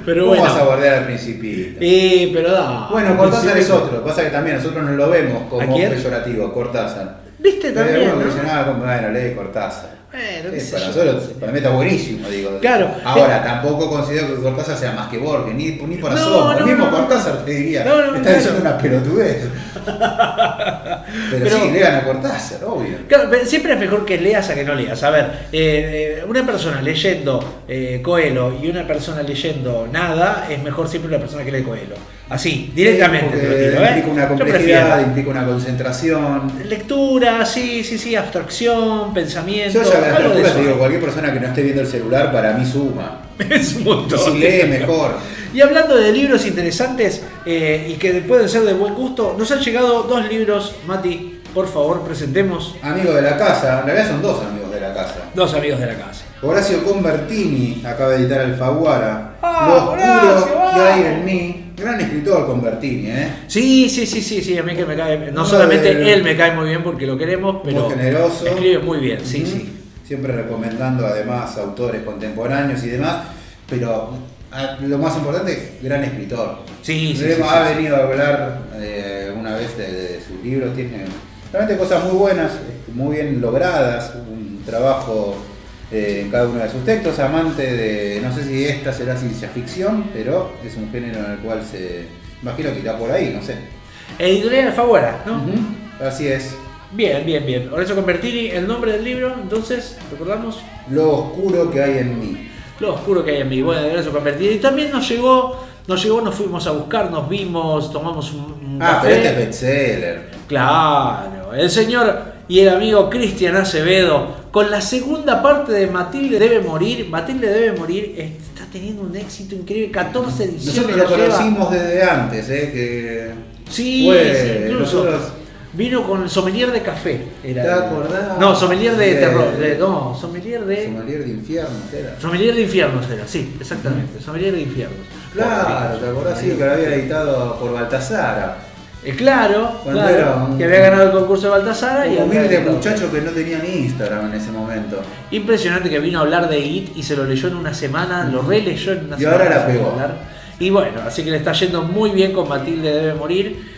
Pero ¿Cómo bueno. vas a bordear al principito? Sí, pero da. Bueno, Cortázar es otro. Pasa que también nosotros no lo vemos ¿A como quién? peyorativo, Cortázar. ¿Viste también? que no? ah, bueno, lee Cortázar. Bueno, qué sé para yo. nosotros, para mí está buenísimo, digo. Claro. Ahora, tampoco considero que Cortázar sea más que Borges, ni, ni por asomo. no, el mismo. Cortázar te diría, No, no, está diciendo una pelotudez. *laughs* Pero, Pero- sí, lean a Cortázar, obvio. Claro, pero siempre es mejor que leas a que no leas. A ver, eh, eh, una persona leyendo eh, Coelho y una persona leyendo nada es mejor siempre la persona que lee Coelho. Así, directamente te lo ¿eh? Implica una complejidad, implica una concentración. Lectura, sí, sí, sí, abstracción, pensamiento. Yo ya de algo de altura eso. te digo, cualquier persona que no esté viendo el celular para mí suma. *laughs* Es un montón. Y si lee, mejor. Y hablando de libros interesantes eh, y que pueden ser de buen gusto, nos han llegado dos libros. Mati, por favor, presentemos. Amigo de la casa, en realidad son dos amigos de la casa. Dos amigos de la casa. Horacio Convertini acaba de editar Alfaguara. Ah, Lo oscuro Horacio, que hay en mí. Gran escritor Convertini, ¿eh? Sí, sí, sí, sí, sí, a mí que me cae. No Uno solamente de- él me cae muy bien porque lo queremos, pero Muy generoso. escribe muy bien, sí, sí. Siempre recomendando además autores contemporáneos y demás. Pero lo más importante, gran escritor. Sí, sí, ha sí, venido a hablar eh, una vez de, de sus libros, tiene realmente cosas muy buenas, muy bien logradas, un trabajo eh, en cada uno de sus textos, amante de, no sé si esta será ciencia ficción, pero es un género en el cual se, Imagino que irá por ahí, no sé. Editorial Alfaguara, ¿no? Así es. Bien, bien, bien. Horacio Convertini, el nombre del libro, entonces, recordamos. Lo oscuro que hay en mí. Lo oscuro que hay en mí. Bueno, de Horacio Convertini. Y también nos llegó, nos llegó, nos fuimos a buscar, nos vimos, tomamos un, un Ah, café. pero este es bestseller. Claro, el señor y el amigo Cristian Acevedo con la segunda parte de Matilde debe morir. Matilde debe morir está teniendo un éxito increíble, 14 ediciones. Nosotros lo lleva. conocimos desde antes, ¿eh? Que Sí, fue- sí, incluso. nosotros- Vino con el sommelier de café. Era ¿Te acordás? No, sommelier de De- terror. de- no, sommelier de. Sommelier de infierno, era. Sommelier de infiernos era, sí, exactamente. Sommelier de infiernos. Claro, ¿te acordás? Sí, que lo había editado por Baltasara. Eh, claro, Cuando claro, era un- que había ganado el concurso de Baltasara y Un humilde muchacho que no tenía ni Instagram en ese momento. Impresionante que vino a hablar de IT y se lo leyó en una semana, lo releyó en una Y semana. ahora la pegó. hablar. Y bueno, así que le está yendo muy bien con Matilde Debe Morir.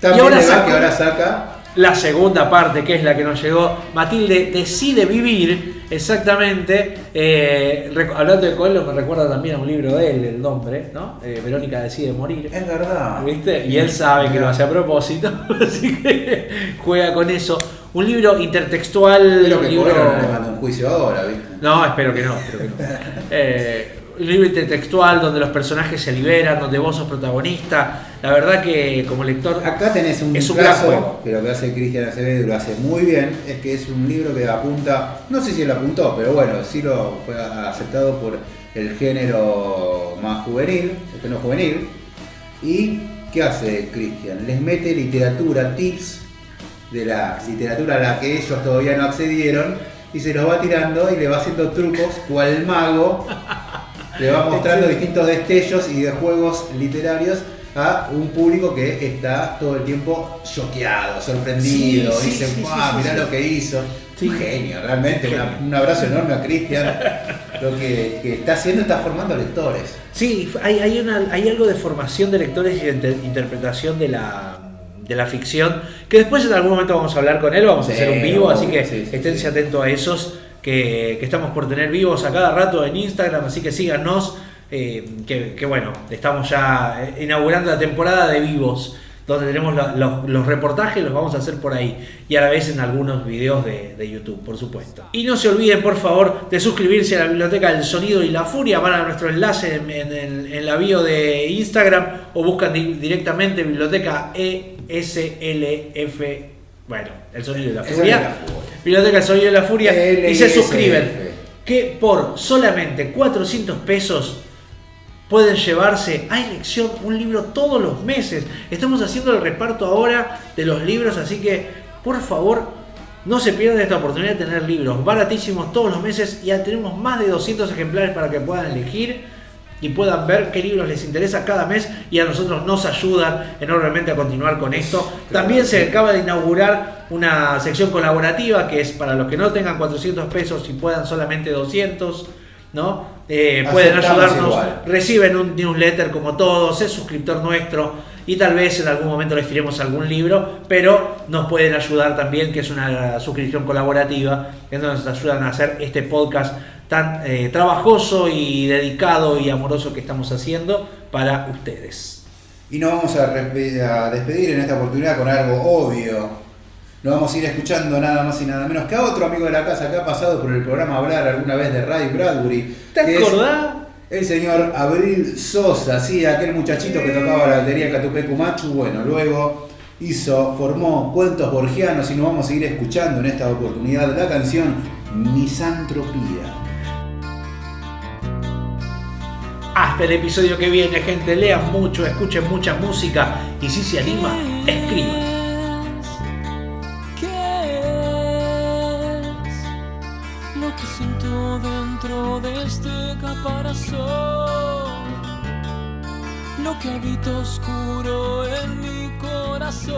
También y ahora le va sacó que ahora saca. la segunda parte, que es la que nos llegó. Matilde decide vivir, exactamente. eh, hablando de Coelho, me recuerda también a un libro de él, el nombre, ¿no? Eh, Verónica decide morir. Es verdad. ¿Viste? Y él sabe que lo hace a propósito, *laughs* así que juega con eso. Un libro intertextual. Espero que libro... No le manda un juicio ahora, ¿viste? No, espero que no, espero que no. *laughs* Eh, un libro intertextual donde los personajes se liberan, donde vos sos protagonista. La verdad que como lector Acá tenés un es un gran juego. que lo que hace Cristian Acevedo lo hace muy bien, es que es un libro que apunta, no sé si él apuntó, pero bueno, sí lo fue aceptado por el género más juvenil, el género juvenil. ¿Y qué hace Cristian? Les mete literatura, tips de la literatura a la que ellos todavía no accedieron y se los va tirando y le va haciendo trucos cual mago. Le va mostrando distintos destellos y de juegos literarios a un público que está todo el tiempo choqueado, sorprendido, Sí, sí, dice, sí, "Fua, sí, mirá lo que hizo. Un genio, realmente. una- un abrazo enorme a Cristian. Lo que, que está haciendo está formando lectores. Sí, hay, hay, una- hay algo de formación de lectores y de inter- interpretación de la, de la ficción, que después en algún momento vamos a hablar con él, vamos a hacer un vivo, así que esténse atentos a esos que, que estamos por tener vivos a cada rato en Instagram, así que síganos, eh, que, que bueno, estamos ya inaugurando la temporada de vivos, donde tenemos la- los, los reportajes, los vamos a hacer por ahí, y a la vez en algunos videos de, de YouTube, por supuesto. Y no se olviden, por favor, de suscribirse a la biblioteca del sonido y la furia, van a nuestro enlace en, en el- en la bio de Instagram o buscan di- directamente biblioteca ESLF, bueno, el sonido y la furia. Biblioteca del sonido y la furia, y se suscriben que por solamente 400 pesos pueden llevarse a elección un libro todos los meses. Estamos haciendo el reparto ahora de los libros, así que por favor no se pierdan esta oportunidad de tener libros baratísimos todos los meses. Ya tenemos más de 200 ejemplares para que puedan elegir y puedan ver qué libros les interesa cada mes y a nosotros nos ayudan enormemente a continuar con esto. También se acaba de inaugurar una sección colaborativa que es para los que no tengan 400 pesos y puedan solamente 200, ¿no? Eh, pueden ayudarnos, igual. reciben un newsletter como todos, es suscriptor nuestro y tal vez en algún momento les tiremos algún libro, pero nos pueden ayudar también, que es una suscripción colaborativa, que nos ayudan a hacer este podcast tan eh, trabajoso y dedicado y amoroso que estamos haciendo para ustedes. Y nos vamos a despedir en esta oportunidad con algo obvio. Nos vamos a ir escuchando nada más y nada menos que a otro amigo de la casa que ha pasado por el programa Hablar alguna vez de Ray Bradbury. ¿Te acordás? El señor Abril Sosa, sí, aquel muchachito que tocaba la batería Catupecu Machu. Bueno, luego hizo, formó cuentos borgianos y nos vamos a ir escuchando en esta oportunidad la canción Misantropía. Hasta el episodio que viene, gente, lean mucho, escuchen mucha música y si se anima, escriban. Lo que habita oscuro en mi corazón.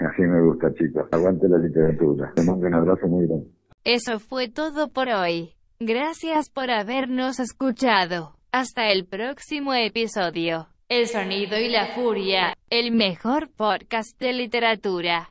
Así me gusta, chicos. Aguante la literatura. Te mando un abrazo muy grande. Eso fue todo por hoy. Gracias por habernos escuchado. Hasta el próximo episodio. El sonido y la furia, el mejor podcast de literatura.